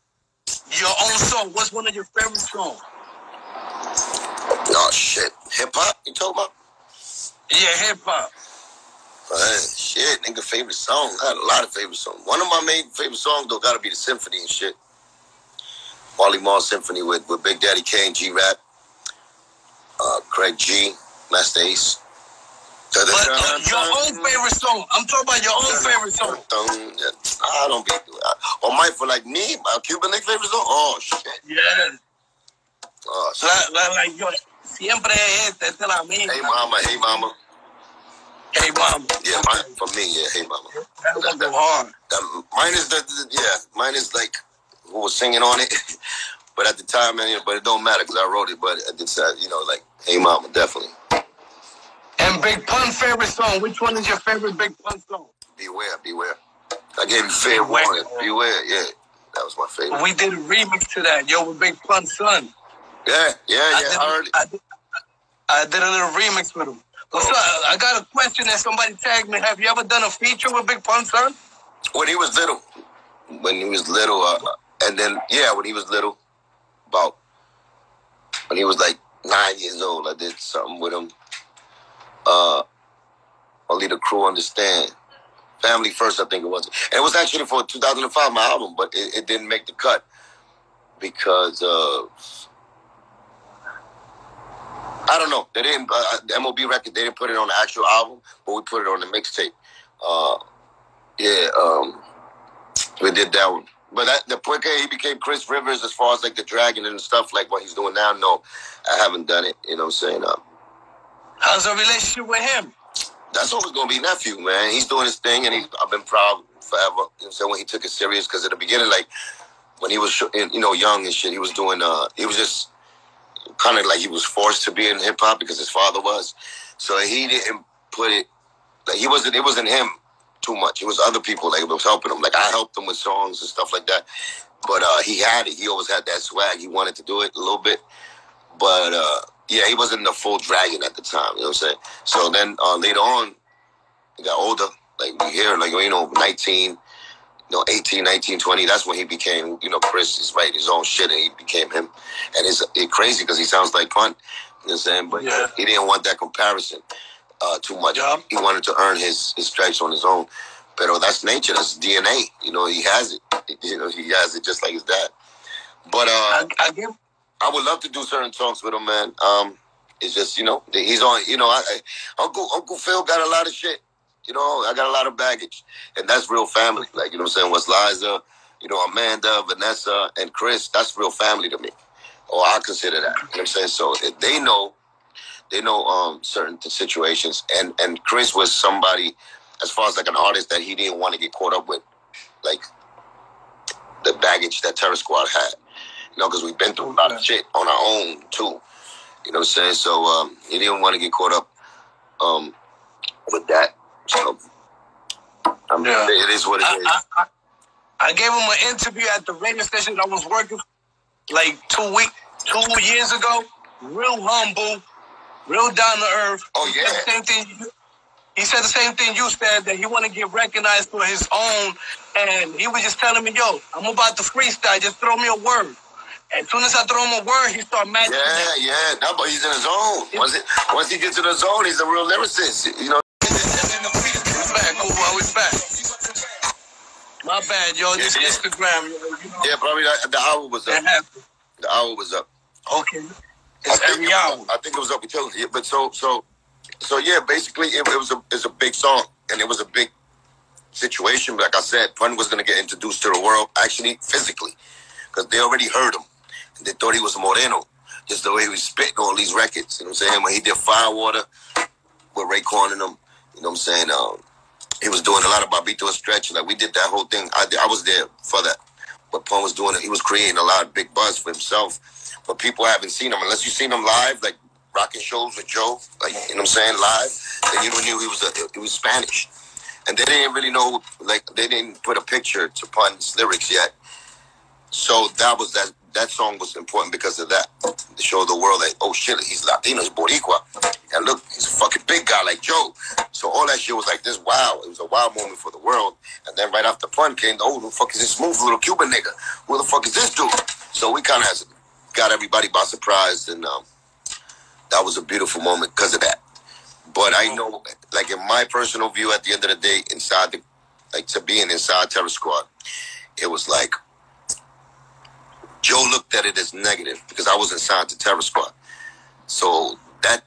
Your own song. What's one of your favorite songs? Oh shit, hip hop? You talking about? Yeah, hip hop. Man, shit, nigga, favorite song. I had a lot of favorite songs. One of my main favorite songs though gotta be the symphony and shit. Marley Marl Symphony with, with Big Daddy Kane, G Rap, uh, Craig G, Masta Ace. But uh, your own favorite song. I'm talking about your own favorite song. I don't be. Or oh, my for like me, my Cuban Link favorite song. Oh shit. Yeah. Oh, shit. La, la, like yo, siempre este, este la misma. Hey mama, hey mama. Hey mama. Yeah, mine, for me, yeah, hey mama. That, that, hard. That, mine is the, the, yeah, mine is like who was singing on it. but at the time, man, but it don't matter because I wrote it. But at the time, you know, like, hey mama, definitely. And Big Pun favorite song. Which one is your favorite Big Pun song? Beware, beware. I gave you fair beware. warning. Beware, yeah. That was my favorite. We did a remix to that. Yo, with Big Pun son. Yeah, yeah, yeah. I did, I, heard I did, I did a little remix with him. What's oh. up? I got a question that somebody tagged me. Have you ever done a feature with Big Pun son? When he was little. When he was little, uh, and then yeah, when he was little, about when he was like nine years old, I did something with him uh, only the crew understand. Family first, I think it was. And it was actually for 2005, my album, but it, it didn't make the cut because of I don't know. They didn't. Uh, the MOB record. They didn't put it on the actual album, but we put it on the mixtape. Uh, yeah, um, we did that one. But that, the quicker he became Chris Rivers, as far as like the dragon and stuff like what he's doing now, no, I haven't done it. You know what I'm saying? Uh, How's your relationship with him? That's always gonna be nephew, man. He's doing his thing, and he, I've been proud forever. You know, so when he took it serious, because at the beginning, like when he was, you know, young and shit, he was doing. uh He was just kind of like he was forced to be in hip hop because his father was. So he didn't put it. Like he wasn't. It wasn't him too much. It was other people like was helping him. Like I helped him with songs and stuff like that. But uh, he had it. He always had that swag. He wanted to do it a little bit. But uh, yeah, he wasn't the full dragon at the time. You know what I'm saying? So then uh, later on, he got older. Like we hear, like you know, 19, you know, 18, 19, 20. That's when he became, you know, Chris is writing his own shit, and he became him. And it's, it's crazy because he sounds like Pun. You know what I'm saying? But yeah. he didn't want that comparison uh, too much. Yeah. He wanted to earn his his stripes on his own. But that's nature. That's DNA. You know, he has it. You know, he has it just like his dad. But uh, I, I give I would love to do certain talks with him, man. Um, it's just you know he's on. You know, I, I, Uncle Uncle Phil got a lot of shit. You know, I got a lot of baggage, and that's real family. Like you know, what I'm saying What's Liza, you know, Amanda, Vanessa, and Chris. That's real family to me, or I consider that. You know what I'm saying? So If they know, they know um, certain situations, and and Chris was somebody, as far as like an artist that he didn't want to get caught up with, like the baggage that Terror Squad had you know, because we've been through a lot of shit on our own too. You know what I'm saying? So um, he didn't want to get caught up um, with that. So um, yeah. it is what it I, is. I, I, I, gave him an interview at the radio station I was working like two weeks, two years ago. Real humble, real down to earth. Oh yeah. Same thing. he said the same thing you said that he want to get recognized for his own, and he was just telling me, "Yo, I'm about to freestyle. Just throw me a word." As soon as I throw him a word, he start matching. Yeah, yeah. No, but he's in his zone. Once, it, once he gets in the zone, he's a real lyricist. You know. Back, oh, we back. My bad, yo. This Yeah, yeah. Instagram. yo, you know, Yeah, probably the, the hour was up. The hour was up. Okay. I It's think every it was- hour. I think it was up until yeah, but so so so yeah. Basically, it, it was a it's a big song and it was a big situation. Like I said, Pun was gonna get introduced to the world actually physically because they already heard him and they thought he was Moreno. Just the way he was spitting all these records. You know what I'm saying? When he did Firewater with Raekwon and them, you know what I'm saying? Um, he was doing a lot of Bobbito Stretch. Like we did that whole thing. I, I was there for that. But Pun was doing it. He was creating a lot of big buzz for himself. But people haven't seen him unless you've seen him live, like rocking shows with Joe, like you know what I'm saying, live. Then you knew he was a, he was Spanish, and they didn't really know, like they didn't put a picture to Pun's lyrics yet. So that was that. That song was important because of that. To show the world that, oh shit, he's Latino, he's Boricua. And look, he's a fucking big guy like Joe. So all that shit was like this wow. It was a wow moment for the world. And then right after the Pun came, oh, who the fuck is this smooth little Cuban nigga? Who the fuck is this dude? So we kind of got everybody by surprise. And um, that was a beautiful moment because of that. But I know, like in my personal view, at the end of the day, inside the, like to being inside Terror Squad, it was like Joe looked at it as negative because I wasn't signed to Terror Squad. So that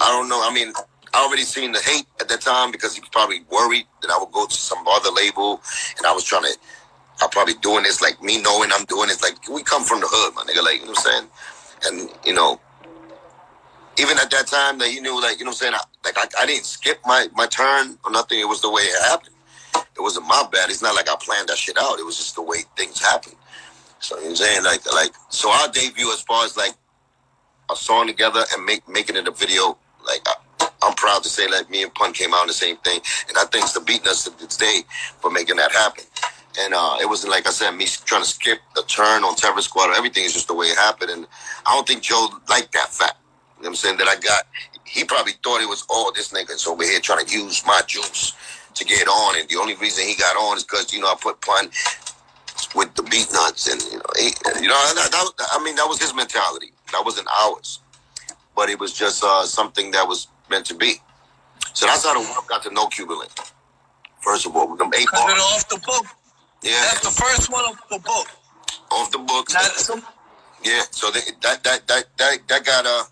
I don't know. I mean, I already seen the hate at that time because he was probably worried that I would go to some other label and I was trying to. I'm probably doing this like me knowing I'm doing this like we come from the hood, my nigga. Like you know what I'm saying, and you know, even at that time that he knew like you know what I'm saying, I, like I, I didn't skip my my turn or nothing. It was the way it happened. It wasn't my bad. It's not like I planned that shit out. It was just the way things happened. So you know I'm saying, like, like, so our debut as far as like a song together and make making it a video, like, I, I'm proud to say like me and Pun came out on the same thing, and I thanks to Beatnuts to this day for making that happen. And uh, it wasn't like I said, me trying to skip the turn on Terror Squad or everything is just the way it happened. And I don't think Joe liked that fact. You know what I'm saying? That I got, he probably thought it was, oh, this nigga's over here trying to use my juice to get on. And the only reason he got on is because, you know, I put Pun with the Beatnuts and you know, he, you know that, that, I mean that was his mentality. That wasn't ours, but it was just uh, something that was meant to be. So that's how the world got to know Cuban Link. First of all, with them eight bars, off the book. yeah, That's the first one of the book. off the some, yeah. So they, that that that that that got uh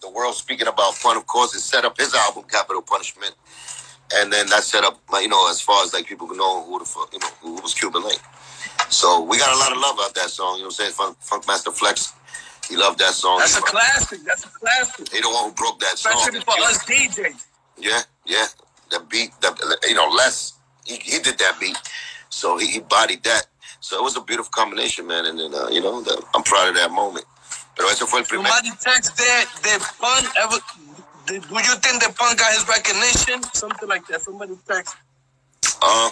the world speaking about Pun. Of course, it set up his album Capital Punishment, and then that set up like, you know as far as like people know who the fuck you know who was Cuban Link. So we got a lot of love out that song. You know what I'm saying? Funk, Funkmaster Flex, he loved that song. that's a classic. That's a classic. He the one who broke that song. Especially for us DJs. Yeah, yeah. The beat, the, you know, Les. he, he did that beat. So he, he bodied that. So it was a beautiful combination, man. And then, uh, you know, the, I'm proud of that moment. Pero eso fue el primer. Somebody text that did Pun ever did, do you think that Pun got his recognition? Something like that. Somebody text. Uh,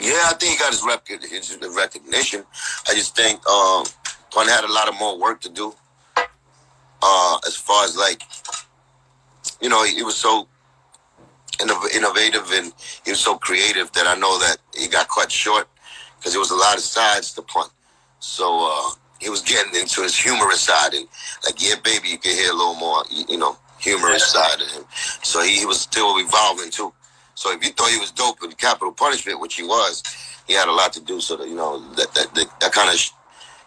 yeah, I think he got his, rec- his recognition. I just think um, Pun had a lot of more work to do. Uh, as far as like, you know, he, he was so innov- innovative and he was so creative that I know that he got cut short because there was a lot of sides to Pun. So uh, he was getting into his humorous side and like, yeah, baby, you can hear a little more, you, you know, humorous side of him. So he, he was still evolving too. So if you thought he was dope with capital punishment, which he was, he had a lot to do. So that you know that that that, that kind of,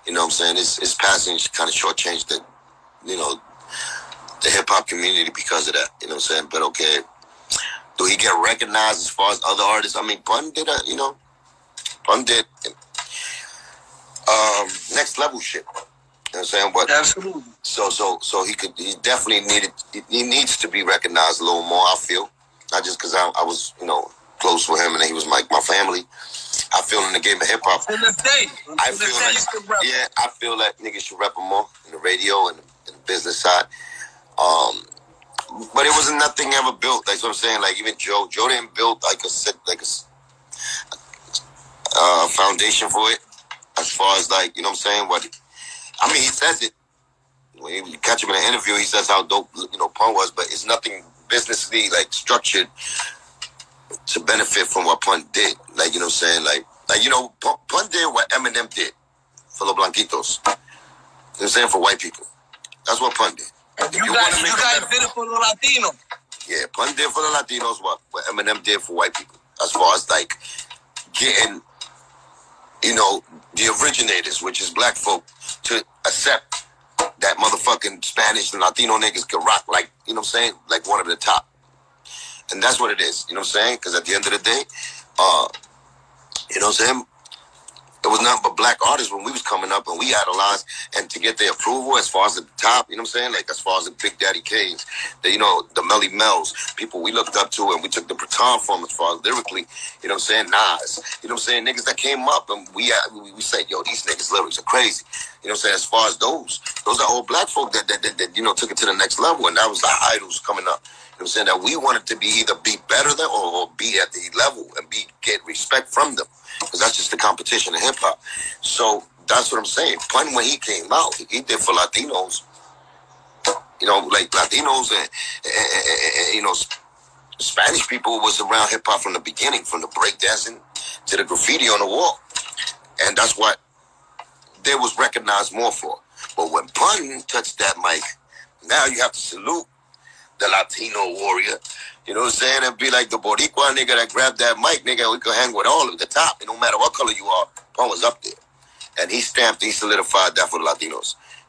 you know, what I'm saying his his passing kind of shortchanged the, you know, the hip hop community because of that. You know what I'm saying? But okay, do he get recognized as far as other artists? I mean, Pun did a, you know, Pun did um next level shit. You know what I'm saying? But Absolutely. so so so he could he definitely needed he needs to be recognized a little more. I feel not just because I, I was you know close with him and he was like my family. I feel in the game of hip hop. To this day. I feel like yeah, I feel that niggas should rep him more in the radio and in the business side. Um, but it wasn't nothing ever built. Like what I'm saying. Like even Joe, Joe didn't build like a set like a uh, foundation for it. As far as like you know what I'm saying. What I mean, he says it when you catch him in an interview. He says how dope you know Pun was, but it's nothing businessly like structured to benefit from what Pun did. Like you know, what I'm saying like like you know, Pun, did what Eminem did for los blanquitos. You know what I'm saying for white people. That's what Pun did. You, you guys, you guys did it for the Latino. Yeah, Pun did for the Latinos what what Eminem did for white people. As far as like getting, you know, the originators, which is black folk, to accept that motherfucking Spanish and Latino niggas can rock like, you know what I'm saying, like one of the top. And that's what it is, you know what I'm saying? Because at the end of the day, uh, you know what I'm saying? It was nothing but black artists when we was coming up and we idolized and to get their approval as far as the top, you know what I'm saying? Like as far as the Big Daddy Kanes, the you know, the Melle Mel's, people we looked up to and we took the baton from as far as lyrically, you know what I'm saying? Nas, you know what I'm saying? Niggas that came up and we uh, we, we said, yo, these niggas lyrics are crazy. You know what I'm saying? As far as those, those are all black folk that that, that, that you know took it to the next level and that was the idols coming up. I'm saying? That we wanted to be either be better than or, or be at the level and be get respect from them because that's just the competition in hip hop. So that's what I'm saying. Pun when he came out, he, he did for Latinos. You know, like Latinos and, and, and, and you know, Spanish people was around hip hop from the beginning, from the breakdancing to the graffiti on the wall, and that's what they was recognized more for. But when Pun touched that mic, now you have to salute the Latino warrior you know what I'm saying? And be like the Boricua nigga that grabbed that mic, nigga. We could hang with all of the top. And no matter what color you are, Pun was up there. And he stamped, he solidified that for the Latinos. You know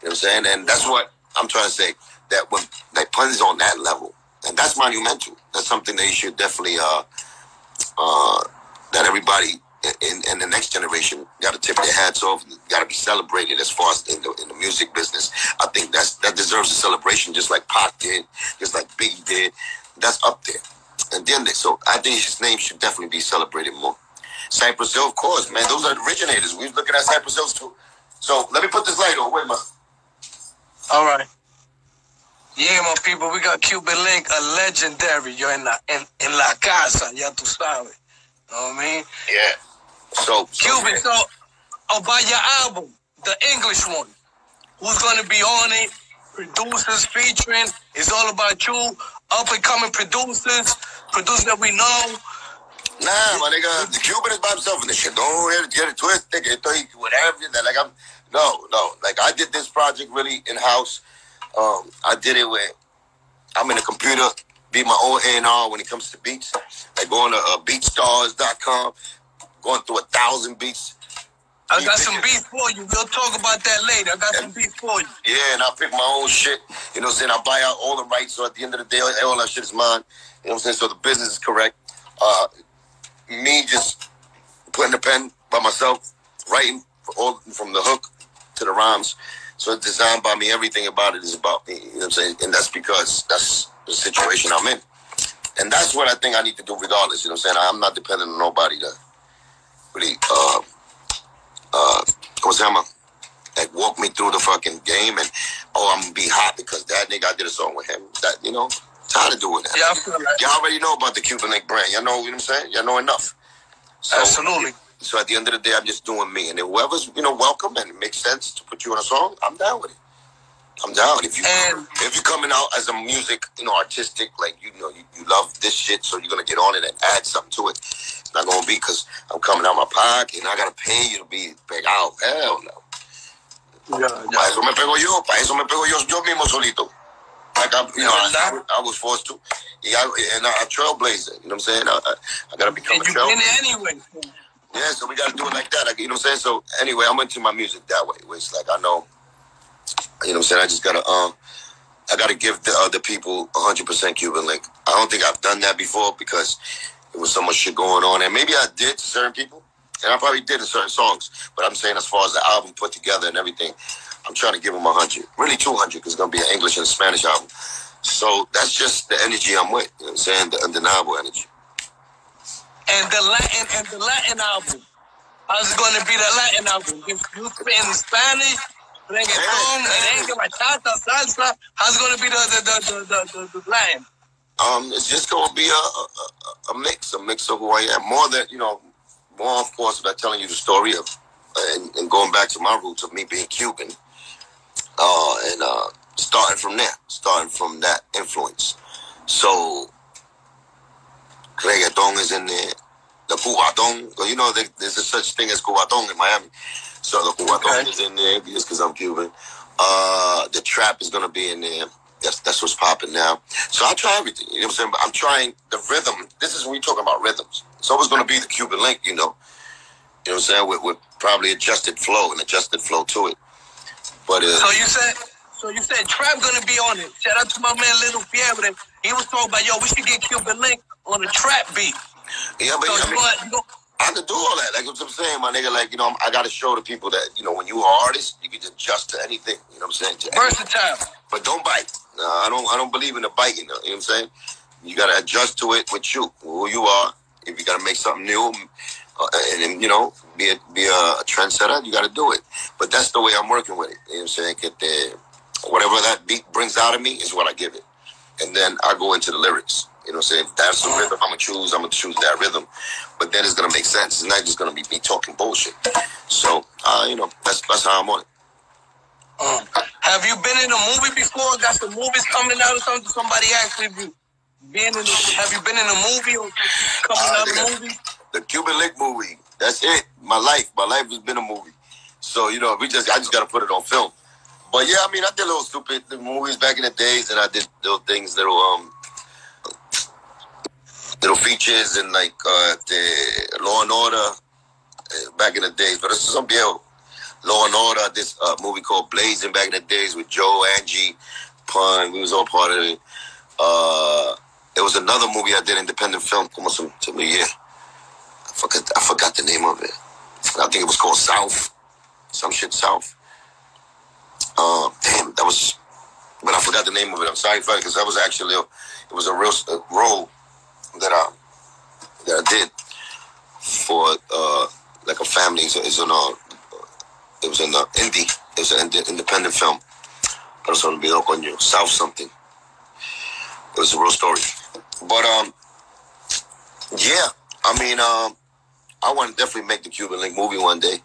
what I'm saying? And that's what I'm trying to say. That when like Pun's on that level, and that's monumental. That's something that you should definitely uh uh that everybody in, in the next generation got to tip their hats off, got to be celebrated as far as in the, in the music business. I think that's that deserves a celebration, just like Pac did, just like Biggie did that's up there. And then they, so I think his name should definitely be celebrated more. Cypress Hill, of course, man. Those are the originators. We was looking at Cypress Hills too. So let me put this light on. Wait, a minute. All right. Yeah, my people, we got Cuban Link, a legendary. You're in la, in, in la casa, ya tu sabes. Know what I mean? Yeah. So, so Cuban, so oh, by your album, the English one, who's gonna be on it? Producers featuring. It's all about you up and coming producers, producers that we know. Nah, my nigga, the Cuban is by himself in this shit. Don't get it twisted. Estoy whatever. Like I'm, no, no. Like I did this project really in house. Um, I did it with. I'm in the computer. Be my own A&R when it comes to beats. Like going to uh, BeatStars.com, going through a thousand beats I got some beef for you. We'll talk about that later. I got some beef for you. Yeah, and I pick my own shit. You know what I'm saying? I buy out all the rights, so at the end of the day, all that shit is mine. You know what I'm saying? So the business is correct. Uh, me just putting the pen by myself, writing all from the hook to the rhymes. So it's designed by me. Everything about it is about me. You know what I'm saying? And that's because that's the situation I'm in. And that's what I think I need to do regardless. You know what I'm saying? I'm not dependent on nobody to really uh, uh, what's that? Like walk me through the fucking game and oh I'm gonna be hot because that nigga I did a song with him. That you know, tired of doing that. Yeah. Y'all already know about the Cuban Link brand. Y'all know, you know what I'm saying? Y'all know enough. So, Absolutely. So at the end of the day, I'm just doing me, and whoever's you know welcome and it makes sense to put you on a song, I'm down with it. I'm down. If you and, if you're coming out as a music, you know, artistic, like you know, you, you love this shit, so you're gonna get on it and add something to it. It's not gonna be because I'm coming out my pocket and I gotta pay you to be pegado. Hell no. Yeah, yeah. Para eso me pego yo. Para eso me pego yo yo mismo solito. Like I, you know, I, I, was forced to. Yeah, and I, I, a trailblazer. You know what I'm saying? I, I, I gotta become and a trailblazer. anyway. Yeah, so we gotta do it like that. Like, you know what I'm saying? So anyway, I'm into my music that way. Where it's like I know you know what I'm saying? I just gotta um I gotta give the other people 100% Cuban Link. I don't think I've done that before because there was so much shit going on, and maybe I did to certain people, and I probably did in certain songs. But I'm saying as far as the album put together and everything, I'm trying to give them 100, really 200, because it's gonna be an English and Spanish album. So that's just the energy I'm with. You know what I'm saying? The undeniable energy. And the Latin and the Latin album. How's it gonna be the Latin album? If you in Spanish reggaeton, merengue, bachata, salsa. How's it going to be the the the the, the, line? Um, it's just going to be a, a, mix, a mix of who I am. More than you know, more of course about telling you the story of and, and going back to my roots of me being Cuban, uh, and uh, starting from there, starting from that influence. So reggaeton is in there. The because you know there- there's a such thing as cubatón in Miami. So the cubatón Okay. is in there just because I'm Cuban. Uh, the trap is gonna be in there. That's that's what's popping now. So I try everything. You know what I'm saying? But I'm trying the rhythm. This is when we talking about rhythms. So it's always gonna be the Cuban link. You know. You know what I'm saying? With, with probably adjusted flow and adjusted flow to it. But uh, So you said, so you said Trap gonna be on it. Shout out to my man Little Fiebre. He was talking about yo, we should get Cuban Link on the Trap beat. yeah, but So I mean, you go, I can do all that. Like what I'm saying, my nigga. Like you know, I got to show the people that you know when you are an artist, you can adjust to anything. You know what I'm saying? To versatile. but don't bite. No, I don't. I don't believe in the biting. You know what I'm saying? You got to adjust to it with you, who you are. If you got to make something new, uh, and, and you know, be a, be a trendsetter, you got to do it. But that's the way I'm working with it. You know what I'm saying? Get the whatever that beat brings out of me is what I give it, and then I go into the lyrics. You know what I'm saying? That's the rhythm I'm gonna choose, I'm gonna choose that rhythm. But then it's gonna make sense. It's not just gonna be me talking bullshit. So, uh, you know, that's that's how I'm on it. Um, have you been in a movie before? Got some movies coming out or something? Somebody asked if you been in. A, have you been in a movie or coming Uh, out a movie? the Cuban Link movie. That's it. My life. My life has been a movie. So you know, we just I just gotta put it on film. But yeah, I mean, I did little stupid movies back in the days, and I did little things, little um, little features, and like uh, the Law and Order uh, back in the days. But this is some viejo. Law and Order. This uh, movie called Blazing back in the days with Joe, Angie, Pun. We was all part of it. Uh, there was another movie I did, independent film, some to me, yeah. I forgot, I forgot the name of it. I think it was called South. Some shit South. Uh, damn, that was, but I forgot the name of it. I'm sorry for it because that was actually, a, it was a real uh, role that I that I did for uh like a family. It's in a, it was in the indie. It was an independent film. Pero se olvidó coño. South something. It was a real story. But um, yeah. I mean um. I want to definitely make the Cuban Link movie one day.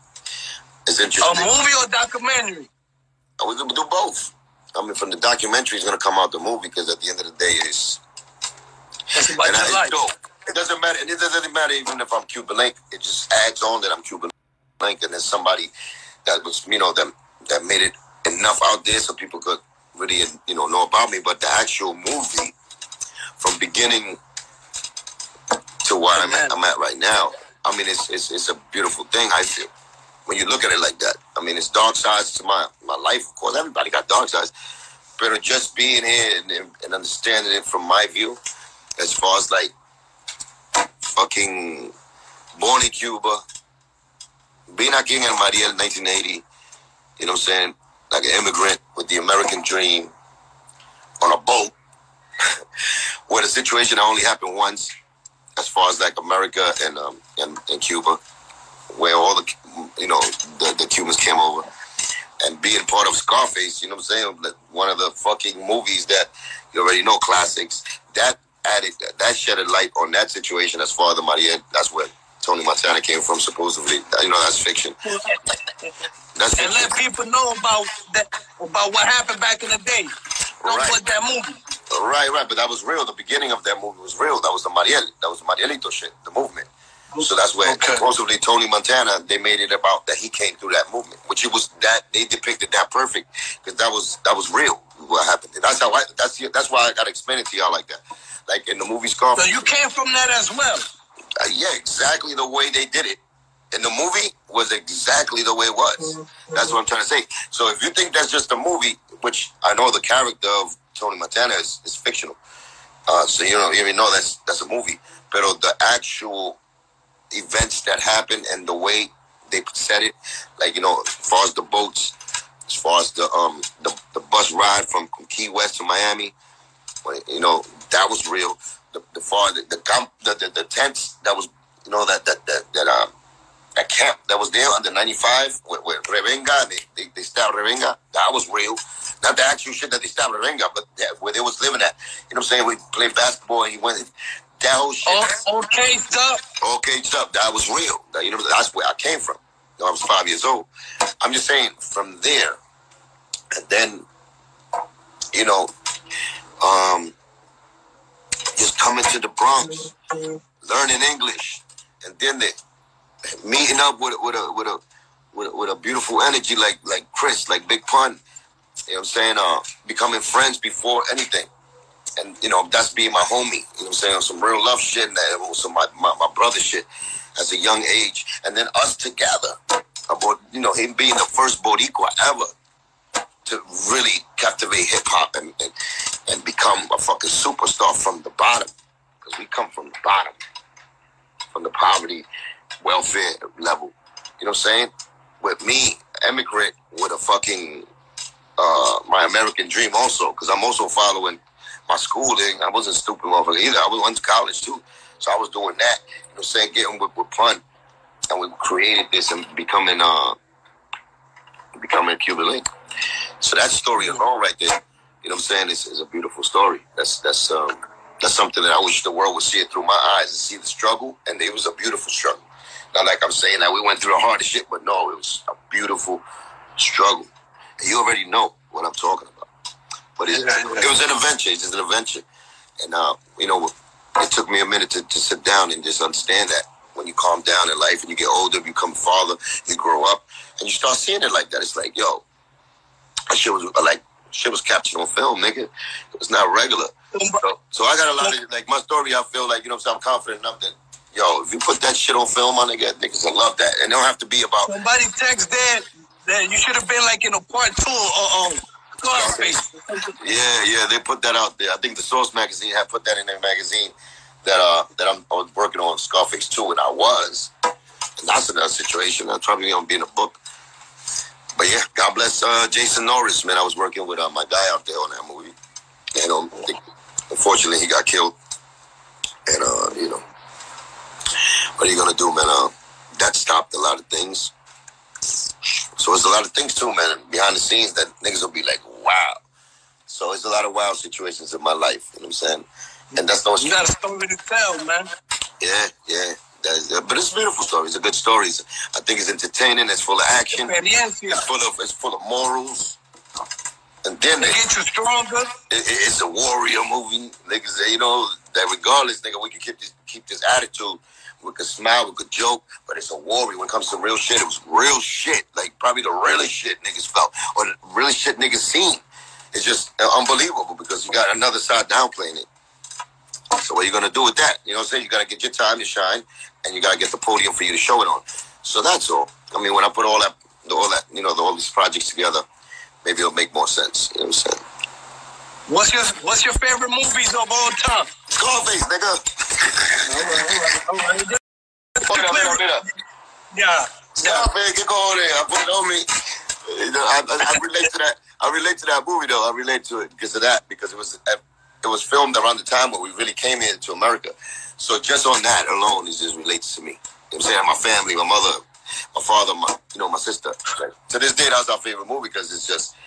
It's interesting A movie or documentary? And we can do both. I mean, from the documentary is going to come out the movie because at the end of the day, it's That's and I, life. dope. It doesn't matter, and it doesn't matter even if I'm Cuban Link. It just adds on that I'm Cuban Link, and there's somebody that was, you know, that that made it enough out there so people could really, you know, know about me. But the actual movie, from beginning to where I'm at, I'm at right now, I mean, it's it's it's a beautiful thing. I feel when you look at it like that. I mean, it's dark sides to my my life. Of course, everybody got dark sides, but just being here and, and understanding it from my view, as far as like fucking born in Cuba, being aquí in El Mariel in 1980, you know what I'm saying? Like an immigrant with the American dream on a boat where the situation only happened once as far as like America and um and, and Cuba, where all the you know the, the Cubans came over, and being part of Scarface, you know what I'm saying? One of the fucking movies that you already know classics. That added that shed a light on that situation as far as the. That's where Tony Montana came from, supposedly. You know, that's fiction. That's and let people know about that about what happened back in the day. Right. that movie. Right, right, but that was real. The beginning of that movie was real. That was the Mariel. That was the Marielito shit, the movement. So that's where Okay. supposedly Tony Montana they made it about that he came through that movement, which it was that they depicted that perfect because that was that was real what happened. That's how I that's that's why I got to explain it to y'all like that. Like in the movie So you came from that as well. uh, yeah, exactly the way they did it. In the movie was exactly the way it was. That's what I'm trying to say. So if you think that's just a movie, which I know the character of Tony Montana is, is fictional, uh, so you know you even know that's that's a movie. But the actual events that happened and the way they said it, like you know, as far as the boats, as far as the um the, the bus ride from, from Key West to Miami, you know that was real. The the far the the, camp, the, the tents that was you know that that that that um that camp that was there under 95 with, with Rebenga, they, they, they stabbed Rebenga. That was real. Not the actual shit that they stabbed Rebenga, but that, where they was living at. You know what I'm saying? We played basketball and he went, that whole shit. Oh, okay, stuff. Okay, stuff. That was real. That, you know, that's where I came from. I was five years old. I'm just saying from there, and then, you know, um, just coming to the Bronx, learning English, and then they meeting up with with a with a with a, with a beautiful energy like like Chris, like Big Pun. You know what I'm saying? Uh, becoming friends before anything. And, you know, that's being my homie. You know what I'm saying? Some real love shit and that, also my, my, my brother shit as a young age. And then us together about, you know, him being the first Boricua ever to really captivate hip hop and, and, and become a fucking superstar from the bottom. Because we come from the bottom, from the poverty, welfare level. You know what I'm saying? With me, immigrant with a fucking uh, my American dream also, because I'm also following my schooling. I wasn't stupid motherfucker either. I went to college too. So I was doing that. You know what I'm saying? Getting with, with pun. And we created this and becoming uh becoming Cuban Link. So that story alone right there, you know what I'm saying, is, is a beautiful story. That's that's um that's something that I wish the world would see it through my eyes and see the struggle. And it was a beautiful struggle. Not like I'm saying that we went through the hardest shit, but no, it was a beautiful struggle. And you already know what I'm talking about. But it, it was an adventure. It's just an adventure. And, uh, you know, it took me a minute to, to sit down and just understand that when you calm down in life and you get older, you become father, you grow up, and you start seeing it like that. It's like, yo, that shit was uh, like, shit was captured on film, nigga. It was not regular. So, so I got a lot of, like, my story, I feel like, you know I'm saying, I'm confident enough that, yo, if you put that shit on film, my nigga, niggas will love that. And it don't have to be about. Somebody text that, that you should have been like in a part two of Yeah, yeah, they put that out there. I think the Source magazine had put that in their magazine that uh that I'm, I was working on Scarface too, and I was. And that's another situation. I'm probably gonna be in a book. But yeah, God bless uh, Jason Norris, man. I was working with uh, my guy out there on that movie, and um, unfortunately he got killed. And uh, you know, what are you gonna do, man? Uh, that stopped a lot of things. So it's a lot of things too, man, behind the scenes that niggas will be like, wow. So it's a lot of wild situations in my life, you know what I'm saying? And that's no You got a story to tell, man. Yeah, yeah. Uh, but it's a beautiful story. It's a good story. It's, I think it's entertaining. It's full of action. It's full of it's full of morals. And then they, get you stronger. it, it- it's a warrior movie. Niggas, you know, that regardless, nigga, we can keep this keep this attitude. We a smile, with a joke, but it's a warrior. When it comes to real shit, it was real shit. Like probably the realest shit niggas felt, or the realest shit niggas seen. It's just uh, unbelievable because you got another side downplaying it. So what are you gonna do with that? You know what I'm saying? You gotta get your time to shine, and you gotta get the podium for you to show it on. So that's all. I mean, when I put all that, all that, you know, all these projects together, maybe it'll make more sense. You know what I'm saying? What's your What's your favorite movies of all time? Scarface, nigga. All right, all right, all right. Fuck it up, fuck up. Yeah. yeah. Man. Get going there. I put it on me. You know, I, I, I relate to that. I relate to that movie though. I relate to it because of that because it was it was filmed around the time when we really came here to America. So just on that alone, it just relates to me. You know I'm saying? My family, my mother, my father, my you know, my sister. Like, to this day, that's our favorite movie because it's just.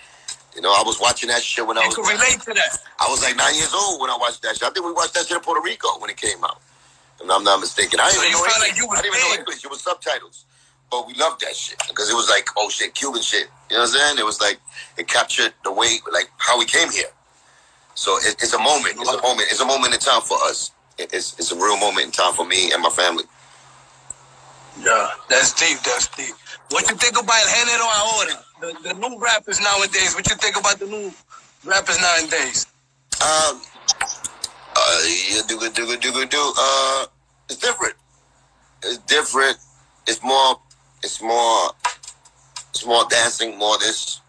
You know, I was watching that shit when I You was can relate to that. I was like nine years old when I watched that shit. I think we watched that shit in Puerto Rico when it came out. If I'm not mistaken. I didn't So even you know English. like you was I didn't even know. English. It was subtitles. But we loved that shit because it was like, oh shit, Cuban shit. You know what I'm saying? It was like, it captured the way, like how we came here. So it, it's a moment. It's a moment. It's a moment in time for us. It- It's, it's a real moment in time for me and my family. Yeah, that's deep. That's deep. What you think about Género Ahora? The, the new rappers nowadays. What you think about the new rappers nowadays? Um, uh, yeah, do good, do good, do good, do. Uh, it's different. It's different. It's more. It's more. It's more dancing, more this,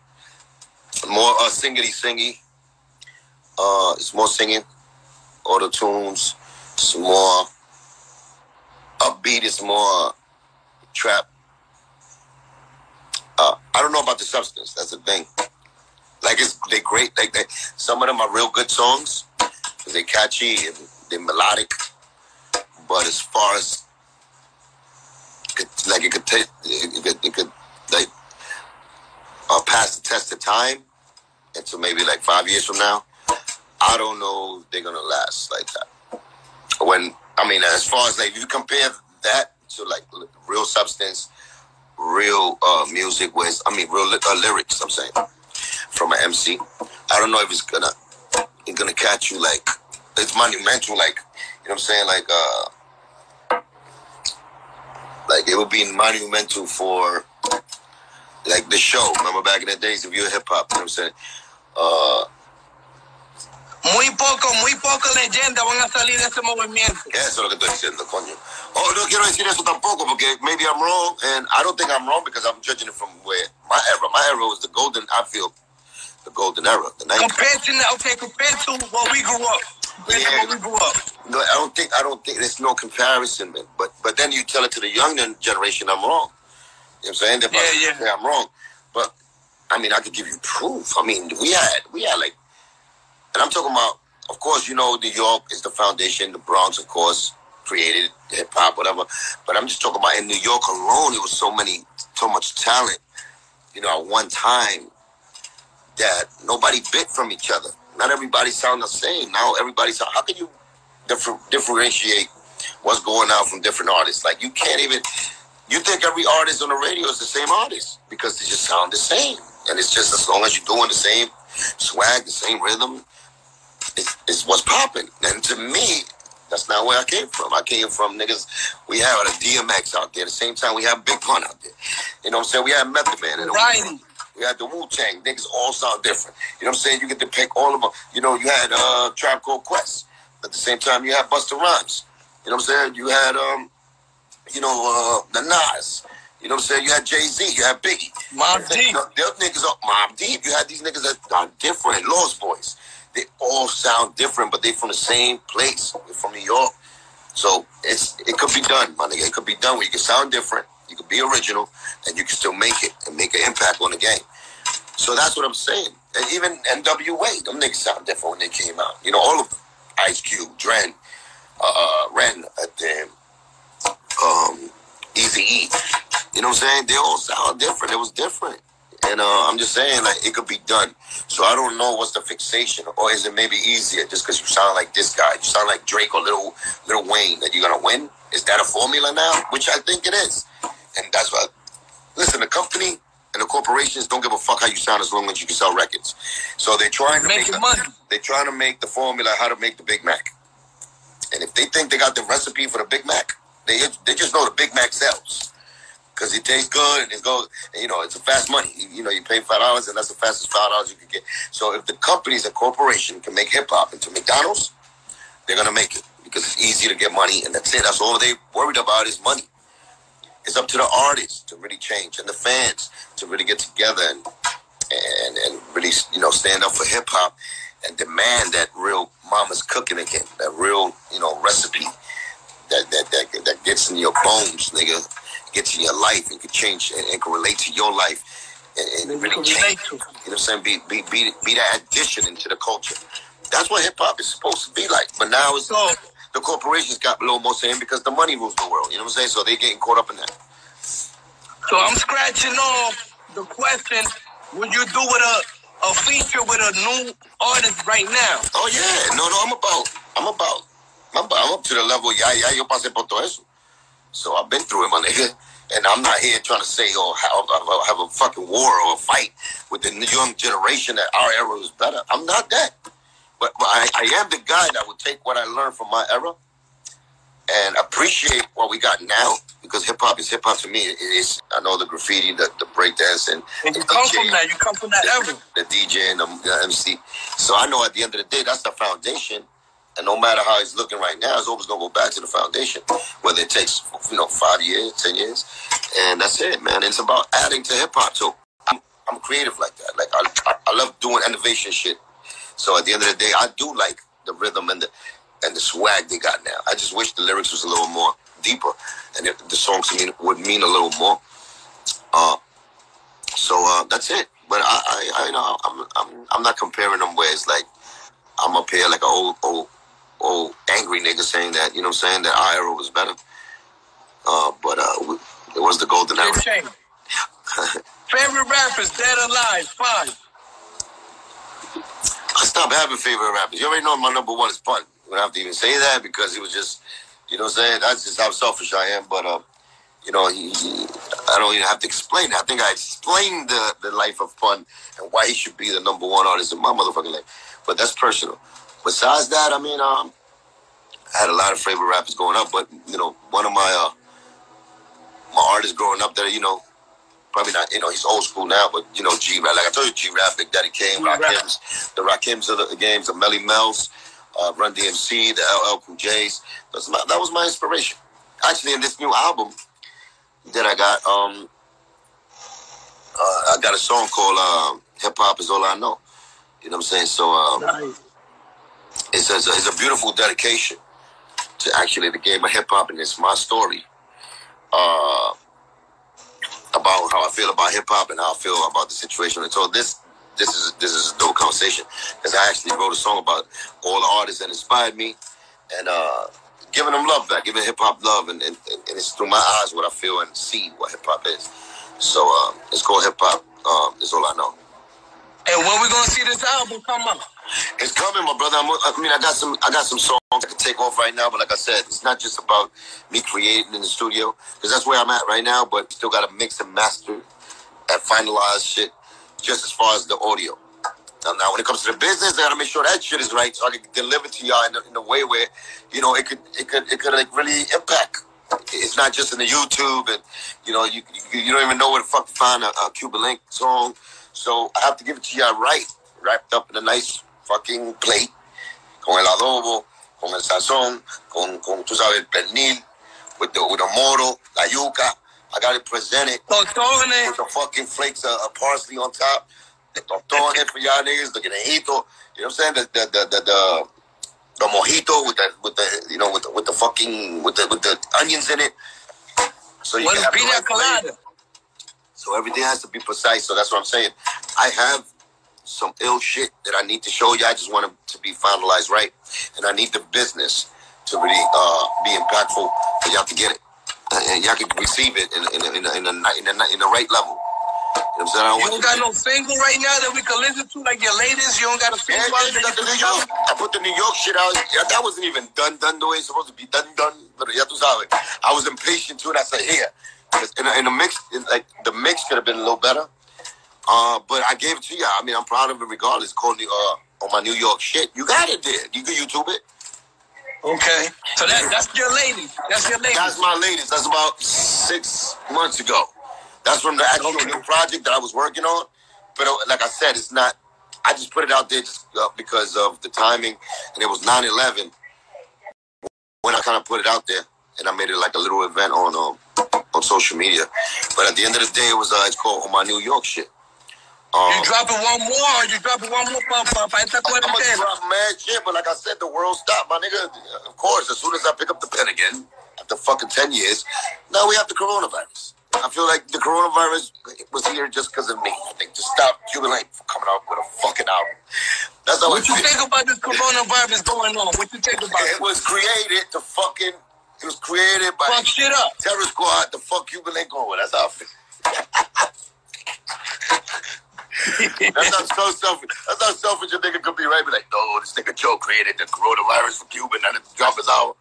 more uh, singity singy. Uh, it's more singing, auto tunes. It's more upbeat. It's more trap. Uh, I don't know about the substance. That's the thing. Like it's they great. Like they, some of them are real good songs. They're catchy and they're melodic. But as far as like it could take, it could, it could like uh, pass the test of time until maybe like five years from now. I don't know if they're gonna last like that. When I mean, as far as like if you compare that to like real substance, real uh, music, with I mean, real uh, lyrics. I'm saying from an MC. I don't know if it's gonna it's gonna catch you like it's monumental. Like you know what I'm saying? Like uh, like it would be monumental for like the show. Remember back in the days of your hip hop? You know what I'm saying? Uh, Muy poco, muy poca leyenda van a salir de ese movimiento. Eso es lo que estoy diciendo, coño. Oh, no quiero decir eso tampoco porque maybe I'm wrong, and I don't think I'm wrong because I'm judging it from where my era. My era was the golden. I feel the golden era. The 90s. Compared to now, okay, compared to what we grew up. Yeah. what we grew up. No, I don't think I don't think there's no comparison, man. But but then you tell it to the younger generation, I'm wrong. You know what I'm saying? They're Yeah, yeah. say I'm wrong. But I mean, I could give you proof. I mean, we had we had like, and I'm talking about. Of course, you know, New York is the foundation. The Bronx, of course, created hip hop, whatever. But I'm just talking about in New York alone, there was so many, so much talent. You know, at one time, that nobody bit from each other. Not everybody sound the same. Now everybody sound. How can you differ, differentiate what's going on from different artists? Like you can't even. You think every artist on the radio is the same artist because they just sound the same, and it's just as long as you're doing the same swag, the same rhythm, it's, it's what's popping. And to me, that's not where I came from. I came from niggas. We had a DMX out there. At the same time, we had Big Pun out there. You know what I'm saying? We had Method Man. Riley. we had the Wu Tang. Niggas all sound different. You know what I'm saying? You get to pick all of them. You know, you had uh, Tribe Called Quest. At the same time, you had Busta Rhymes. You know what I'm saying? You had, um, you know, uh, the Nas. You know what I'm saying? You had Jay Z. You had Biggie. Mobb Deep. The niggas are Mobb Deep. You had these niggas that are different. Lost Boyz. They all sound different, but they from the same place. They're from New York. So it's it could be done, my nigga. It could be done where you can sound different, you could be original, and you can still make it and make an impact on the game. So that's what I'm saying. And even NWA, them niggas sound different when they came out. You know, all of them. Ice Cube, Dren, uh, Ren, uh, them, um, Easy E. You know what I'm saying? They all sound different. It was different. And uh, I'm just saying, like, it could be done. So I don't know what's the fixation, or is it maybe easier just because you sound like this guy, you sound like Drake or Little Lil Wayne, that you're gonna win? Is that a formula now? Which I think it is, and that's why. Listen, the company and the corporations don't give a fuck how you sound as long as you can sell records. So they're trying to make a- money. they're trying to make the formula how to make the Big Mac. And if they think they got the recipe for the Big Mac, they they just know the Big Mac sells because it tastes good and it goes. You know, it's a fast money. You, you know, you pay five dollars and that's the fastest five dollars you can get. So if the companies and corporation can make hip hop into McDonald's, they're gonna make it because it's easy to get money and that's it. That's all they worried about is money. It's up to the artists to really change and the fans to really get together and and and really you know stand up for hip hop and demand that real mama's cooking again, that real you know recipe that that that, that gets in your bones, nigga, gets in your life and can change and, and can relate to your life and, and really change. You know what I'm saying? Be be be be that addition into the culture. That's what hip hop is supposed to be like. But now it's So, the corporations got a little more saying because the money rules the world. You know what I'm saying? So they're getting caught up in that. so I'm scratching off the question: Would you do with a a feature with a new artist right now? Oh yeah, no, no, I'm about, I'm about, I'm, about, I'm up to the level. Yeah, yeah, yo pasé por todo eso. So I've been through it, my nigga. And I'm not here trying to say or have, have a fucking war or a fight with the young generation that our era was better. I'm not that. But, but I, I am the guy that would take what I learned from my era and appreciate what we got now because hip hop is hip hop to me. It is I know the graffiti, the, the breakdance, and And the you come DJ from that. You come from that era. the DJ and the, the MC. So I know at the end of the day, that's the foundation. And no matter how it's looking right now, it's always gonna go back to the foundation. Whether it takes you know five years, ten years, and that's it, man. It's about adding to hip hop too. I'm I'm creative like that. Like I, I I love doing innovation shit. So at the end of the day, I do like the rhythm and the and the swag they got now. I just wish the lyrics was a little more deeper, and if the songs mean, would mean a little more. Uh, so uh, that's it. But I, I, I you know, I'm, I'm, I'm not comparing them where it's like I'm up here like an old, old, old angry nigga saying that. You know what I'm saying? That our era was better. Uh, but uh, it was the golden era. Favorite rappers, dead or alive? Five. I stopped having favorite rappers. You already know my number one is Pun. You don't have to even say that because it was just, you know what I'm saying? That's just how selfish I am. But, uh, you know, he, he- I don't even have to explain it. I think I explained the, the life of Pun and why he should be the number one artist in my motherfucking life. But that's personal. Besides that, I mean, um, I had a lot of favorite rappers growing up, but you know, one of my uh, my artists growing up there, you know, probably not, you know, he's old school now, but you know, G Rap, like I told you, G Rap, Big Daddy Kane. Rakims, the Rakims of the games, the Melle Mel's, uh, Run DMC, the LL Cool J's. That's my, that was my inspiration. Actually, in this new album that I got, um, uh, I got a song called uh, "Hip Hop Is All I Know." You know what I'm saying? So um, Nice. It's, a, it's a beautiful dedication to actually the game of hip hop, and it's my story uh, about how I feel about hip hop and how I feel about the situation. And so this this is this is a dope conversation because I actually wrote a song about all the artists that inspired me and uh, giving them love back, giving hip hop love, and, and, and it's through my eyes what I feel and see what hip hop is. So uh, it's called hip hop. Um, is all I know. And when we gonna see this album come out? It's coming, my brother. I'm, I mean, I got some, I got some songs I can take off right now, but like I said, it's not just about me creating in the studio because that's where I'm at right now. But still got to mix and master and finalize shit, just as far as the audio. Now, now when it comes to the business, I got to make sure that shit is right so I can deliver to y'all in a, in a way where, you know, it could, it could, it could like really impact. It's not just in the YouTube, and you know, you you, you don't even know where to fuck find a, a Cuban Link song. So I have to give it to y'all right, wrapped up in a nice fucking plate, con el adobo, con el sazón, con, con tú sabes, el pernil, with the, with the moro, la yuca. I got it presented Tostones. with the fucking flakes of, of parsley on top. The tostones for y'all niggas, the guinejito. You know what I'm saying? The the the the, the, the mojito with the with the you know with the, with the fucking with the with the onions in it. So you What can have pina right colada? So everything has to be precise. So that's what I'm saying. I have some ill shit that I need to show you. I just want it to be finalized right, and I need the business to really uh, be impactful for y'all to get it, and y'all can receive it in in a, in a, in a, in a, in the right level. You know what I'm saying? I You don't got no single right now that we can listen to, like your latest. You don't got a Yeah, single yeah, the you New York, I put the New York shit out. Yeah, that wasn't even done, done the way it's supposed to be done, done. But sabes, I was impatient too, and I said, here. In a, in a mix, in, like the mix could have been a little better. Uh, but I gave it to you. I mean, I'm proud of it regardless. It's called the, uh, on my New York shit. You got it there. You can YouTube it. Okay. So that that's your lady. That's your lady. That's my latest. That's about six months ago. That's from the actual Okay. new project that I was working on. But uh, like I said, it's not. I just put it out there just uh, because of the timing, and it was 9/11 when I kind of put it out there, and I made it like a little event on um, on social media. But at the end of the day, it was uh, it's called on my New York shit. Um, You dropping one more you dropping one more pa, pa, pa esta I'm gonna drop mad shit, but like I said, the world stopped, my nigga. Of course, as soon as I pick up the pen again, after fucking 10 years, now we have the coronavirus. I feel like the coronavirus was here just because of me. I think to stop Cuban Link from coming out with a fucking album. That's how What I you feel. think about this coronavirus going on? What you think about It it? was created to fucking, it was created by Fuck shit up. Terror Squad to fuck Cuban Link over. That's how I feel. That's how so selfish. That's how selfish a nigga could be, right? Be like, no, this nigga Joe created the coronavirus for Cuban and it's drop his album.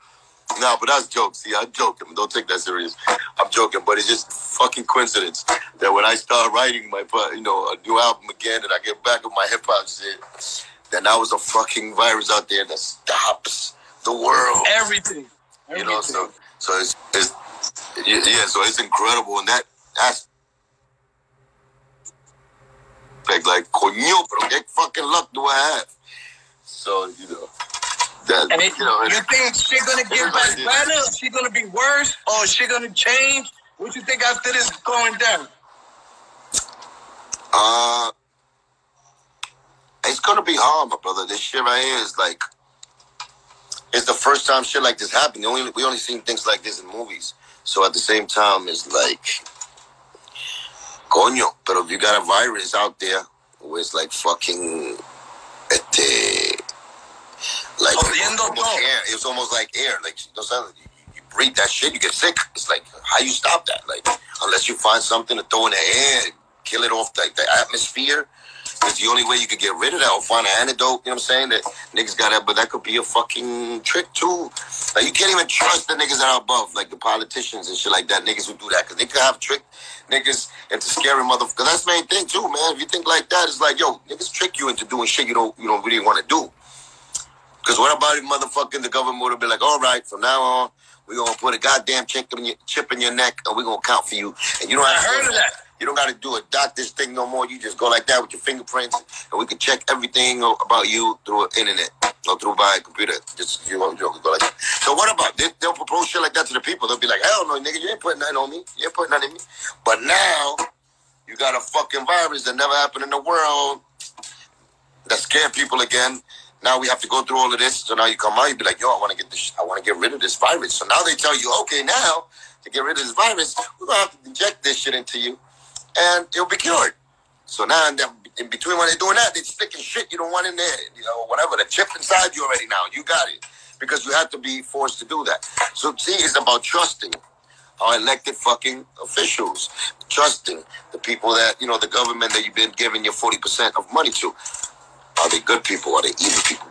No, but that's jokes. See, I'm joking. Don't take that serious. I'm joking, but it's just fucking coincidence that when I start writing my, you know, a new album again, and I get back with my hip hop shit, then now was a fucking virus out there that stops the world. Everything. You know, so so it's it's yeah, yeah, so it's incredible, and that that's like like coño, pero qué fucking luck do I have? So you know that And it, you know. you think she gonna get back better? Or she gonna be worse? Or she gonna change? What you think after this going down? Uh, it's gonna be hard, my brother. This shit right here is like, it's the first time shit like this happened. We only we only seen things like this in movies. So at the same time, it's like, coño. But if you got a virus out there, where it's like fucking, este, like Jodiendo almost air. It was almost like air. Like you know. You, you breathe that shit, you get sick. It's like how you stop that? Like unless you find something to throw in the air, kill it off like the atmosphere. It's the only way you could get rid of that or find an antidote. You know what I'm saying? That niggas got that, but that could be a fucking trick too. Like you can't even trust the niggas that are above, like the politicians and shit like that. Niggas who do that because they could have tricked niggas into scary motherfuckers. That's the main thing too, man. If you think like that, it's like yo, niggas trick you into doing shit you don't you don't really want to do. Because what about if motherfucking the government would have been like, all right, from now on, we're gonna put a goddamn chip in your chip in your neck and we're gonna count for you. And you don't have I heard to, of that. You don't gotta do a doctor's thing no more. You just go like that with your fingerprints and we can check everything about you through the internet or through by computer. Just you know, you go like that. So what about they, they'll propose shit like that to the people? They'll be like, hell no, nigga, you ain't putting nothing on me. You ain't putting nothing in me. But now you got a fucking virus that never happened in the world that scare people again. Now we have to go through all of this. So now you come out, you be like, yo, I want to get this, I want to get rid of this virus. So now they tell you, okay, now to get rid of this virus, we're gonna have to inject this shit into you, and it'll be cured. So now in, the, in between when they're doing that, they're sticking shit you don't want in there, you know, whatever. The chip inside you already now, you got it because you have to be forced to do that. So see, it's about trusting our elected fucking officials, trusting the people that you know, the government that you've been giving your forty percent of money to. Are they good people? Are they evil people?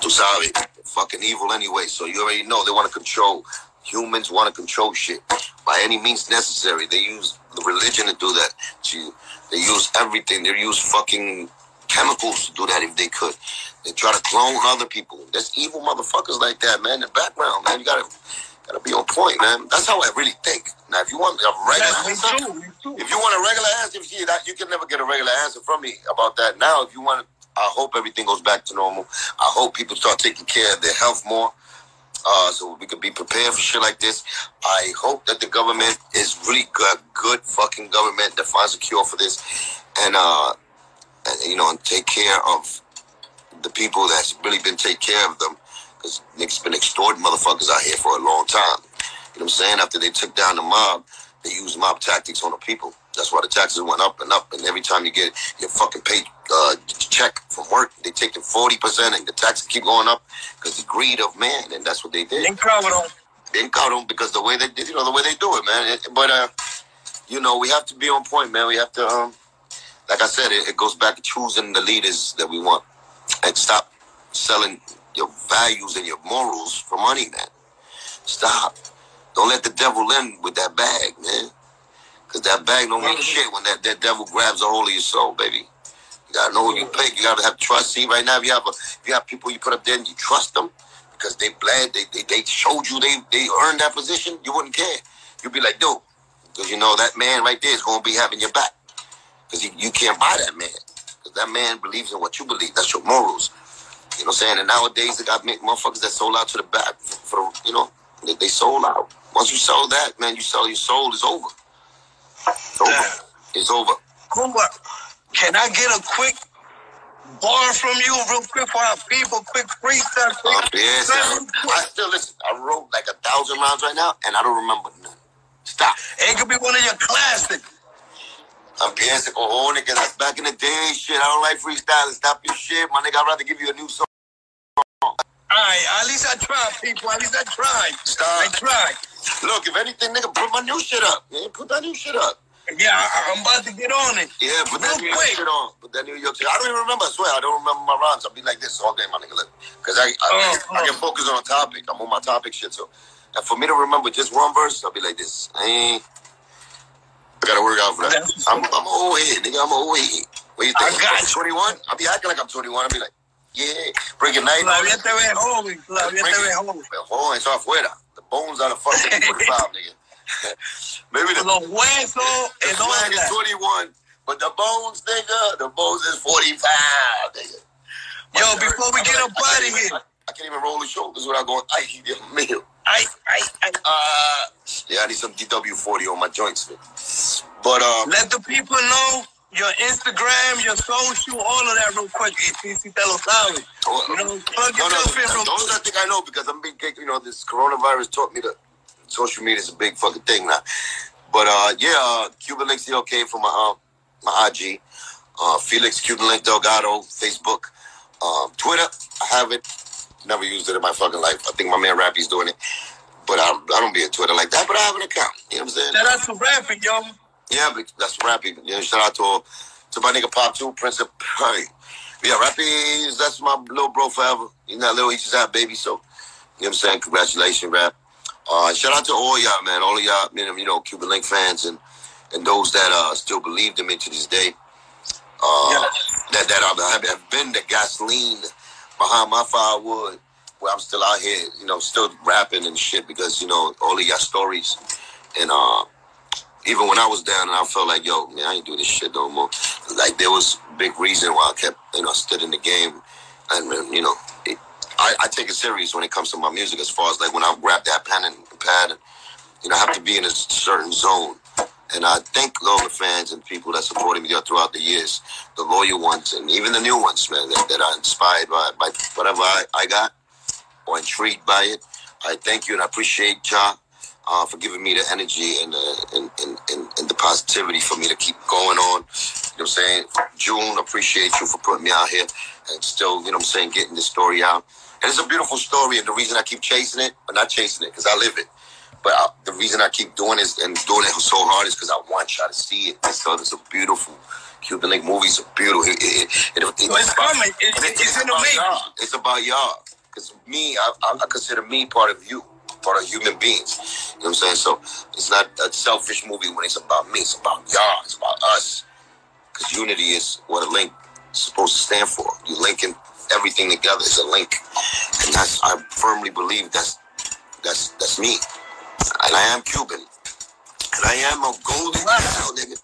Tú sabes, they're fucking evil anyway. So you already know they want to control. Humans want to control shit by any means necessary. They use the religion to do that. To, they use everything. They use fucking chemicals to do that if they could. They try to clone other people. There's evil motherfuckers like that, man. In the background, man. You gotta gotta be on point, man. That's how I really think. Now, if you want a regular answer, if you want a regular answer, that you can never get a regular answer from me about that. Now, if you want, I hope everything goes back to normal. I hope people start taking care of their health more, uh, so we could be prepared for shit like this. I hope that the government is really good, good fucking government that finds a cure for this, and uh, and you know, and take care of the people that's really been take care of them, because niggas been extorting motherfuckers out here for a long time. You know what I'm saying? After they took down the mob, they used mob tactics on the people. That's why the taxes went up and up. And every time you get your fucking pay uh, check from work, they take the forty percent, and the taxes keep going up because the greed of man, and that's what they did. Then cover them. They caught them because the way they did, you know, the way they do it, man. But uh, you know, we have to be on point, man. We have to, um, like I said, it, it goes back to choosing the leaders that we want, and stop selling your values and your morals for money, man. Stop. Don't let the devil in with that bag, man. Cause that bag don't mean shit when that, that devil grabs a hold of your soul, baby. You gotta know who you pick. You gotta have trust. See, right now, if you have a, if you have people you put up there and you trust them because they bled, they, they, they showed you they, they earned that position, you wouldn't care. You'd be like, dude, because you know that man right there is gonna be having your back. Because you, you can't buy that man. Because that man believes in what you believe. That's your morals. You know what I'm saying? And nowadays, they got make motherfuckers that sold out to the back for, you know, they, they sold out. Once you sell that, man, you sell your soul, it's over. It's over. It's over. Kumba, can I get a quick bar from you real quick for our people? Quick freestyle. Uh, yes, I, I still listen. I wrote like a thousand rounds right now, and I don't remember none. Stop. It could be one of your classics. I'm piensa oh nigga, that's back in the day. Shit, I don't like freestyling. Stop your shit, my nigga. I'd rather give you a new song. All right, at least I tried, people. At least I tried. I Stop. tried. Look, if anything, nigga, put my new shit up. Yeah, put that new shit up. Yeah, I, I'm about to get on it. Yeah, put that Real New York quick. shit on. Put that New York shit. I don't even remember. I swear, I don't remember my rhymes. I'll be like this all day, my nigga. Because I, I, Oh, I can oh. focus on a topic. I'm on my topic shit. So, and for me to remember just one verse, I'll be like this. I ain't. I gotta work out for that. I'm, I'm old head, nigga. I'm old head. What you think? I'm 21. I'll be acting like I'm 21. I'll be like, yeah, breaking night. Todavía te ves joven. Todavía te ves joven. Oh, eso afuera. The bones are the fucking 45, nigga. Maybe the, Los huesos the and all swag is 21, but the bones, nigga, the bones is 45, nigga. Yo, My before we I'm get like, up out of here. I, I can't even roll the shoulders without going, I Dios mío. I, I, I, Uh, yeah, I need some DW40 on my joints, man. But, um, let the people know your Instagram, your social, all of that real quick. Y si, si te lo sabes. You know, plug no, no, in real those I think I know because I'm being, you know, this coronavirus taught me that social media is a big fucking thing now. But uh, yeah, uh, Cuban Link CLK for my uh, my IG, uh, Felix Cuban Link Delgado Facebook, um, Twitter. I have it. Never used it in my fucking life. I think my man Rappy's doing it, but I, I don't be on Twitter like that. But I have an account. You know what I'm saying? Shout out to rapping, yo. Yeah, but that's Rappy. You know, shout out to to my nigga Pop Two Prince of hey. Yeah, Rappy that's my little bro forever. He's not little, he just had baby, so you know what I'm saying? Congratulations, rap. Uh shout out to all y'all, man, all of y'all, you know, you know, Cuban Link fans and and those that uh still believe in me to this day. Uh Yeah. that that have, have been the gasoline behind my firewood, where I'm still out here, you know, still rapping and shit because you know all of y'all stories, and uh, even when I was down and I felt like, yo, man, I ain't doing this shit no more. Like there was big reason why I kept, you know, stood in the game, and you know, I, I take it serious when it comes to my music. As far as like when I grab that pen and pad, and you know, I have to be in a certain zone. And I thank all the fans and people that supported me throughout the years, the loyal ones and even the new ones, man, that, that are inspired by, by whatever I, I got or intrigued by it. I thank you and I appreciate Ja uh, for giving me the energy and, uh, and, and, and, and the positivity for me to keep going on. You know what I'm saying? June, appreciate you for putting me out here and still, you know what I'm saying, getting this story out. And it's a beautiful story, and the reason I keep chasing it, but not chasing it, because I live it. But I, the reason I keep doing this and doing it so hard is because I want y'all to see it. It's, it's a beautiful Cuban Link movie. It's a beautiful. It, it, it, it, it's about, coming. It, it's, it's, about y'all. It's about y'all. Because me, I, I, consider me part of you, part of human beings. You know what I'm saying? So it's not a selfish movie when it's about me. It's about y'all. It's about us. Because unity is what a link is supposed to stand for. You linking everything together is a link, and that's I firmly believe that's that's that's me and I am Cuban, and I am a golden cow, nigga.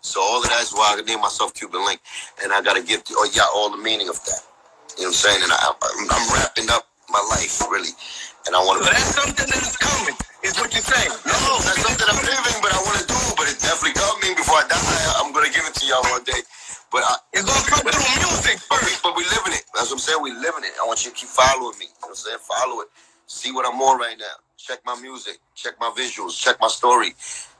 So all of that is why I named myself Cuban Link, and I gotta give oh yeah all the meaning of that. You know what I'm saying? And I, I'm, I'm wrapping up my life really, and I want to. So that's something that's coming. Is what you're saying? No, that's something I'm living, but I want to do. But it's definitely coming before I die. I'm gonna give it to y'all one day. But I, it's gonna come through music first. but we, living it. That's what I'm saying. We living it. I want you to keep following me. You know what I'm saying? Follow it. See what I'm on right now check my music, check my visuals, check my story,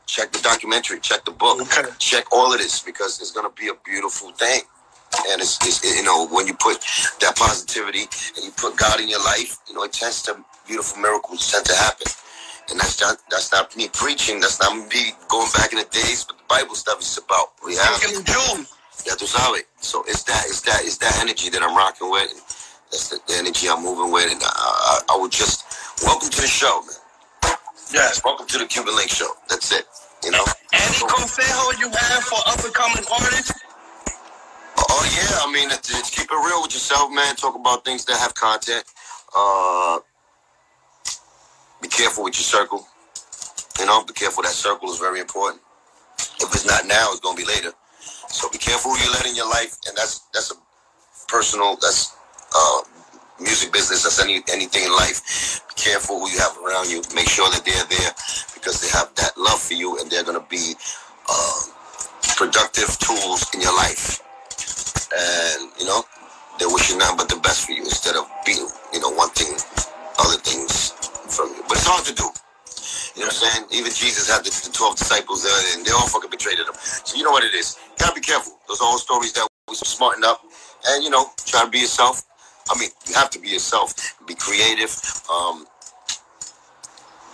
check the documentary, check the book, okay. check all of this because it's gonna be a beautiful thing. And it's, it's you know when you put that positivity and you put God in your life, you know it tends to beautiful miracles tend to happen. And that's not that's not me preaching. That's not me going back in the days. But the Bible stuff is about reality. Yeah, tú sabes. So it's that it's that it's that energy that I'm rocking with. And that's the, the energy I'm moving with. And I, I, I would just welcome to the show, man. Yes, welcome to the Cuban Link Show. That's it. You know. Any consejo you have for up and coming artists? Oh yeah, I mean, keep it real with yourself, man. Talk about things that have content. Uh, be careful with your circle. You know, be careful. That circle is very important. If it's not now, it's gonna be later. So be careful who you let in your life, and that's that's a personal. That's uh, music business, that's any anything in life. Be careful who you have around you. Make sure that they're there because they have that love for you and they're gonna be uh, productive tools in your life. And you know, they're wishing nothing but the best for you instead of being, you know, wanting other things from you. But it's hard to do. You know what I'm saying? Even Jesus had the, the 12 disciples there and they all fucking betrayed him. So you know what it is. You gotta be careful. Those all stories that we smarten up and you know, try to be yourself I mean, you have to be yourself, be creative. Um,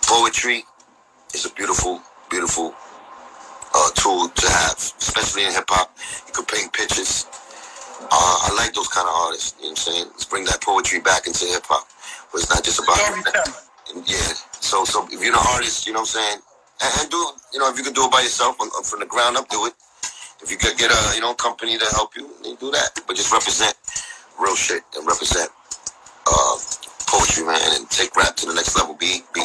poetry is a beautiful, beautiful uh, tool to have, especially in hip hop. You can paint pictures. Uh, I like those kind of artists. You know what I'm saying? Let's bring that poetry back into hip hop, where it's not just about. Yeah. So, so if you're an artist, you know what I'm saying, and, and do you know if you can do it by yourself on, from the ground up, do it. If you could get a you know company to help you, then do that. But just represent real shit and represent uh, poetry, man, and take rap to the next level. Be be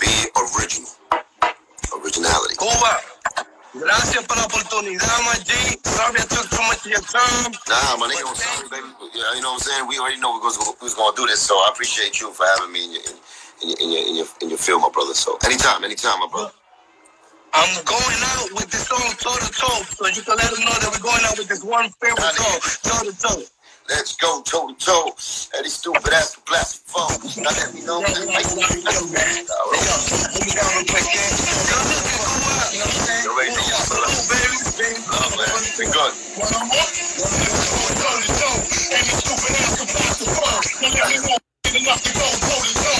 be original. Originality. Cuba. Gracias por la oportunidad, my G. Sorry I took too much of your time. Nah, my nigga, was sorry, baby. Yeah, you know what I'm saying? We already know we was, we was going to do this, so I appreciate you for having me in your, in your, in your, in your, in your field, my brother. So anytime, anytime, my brother. I'm going out with this song toe to toe, so you can let them know that we're going out with this one favorite song, toe to toe. Let's go toe to toe. At these stupid ass plastic phones. Now let me know. All right. You already know. Love, man. Be good. One more. Toe to toe. And these stupid ass plastic phones. Now let me know. Enough to go.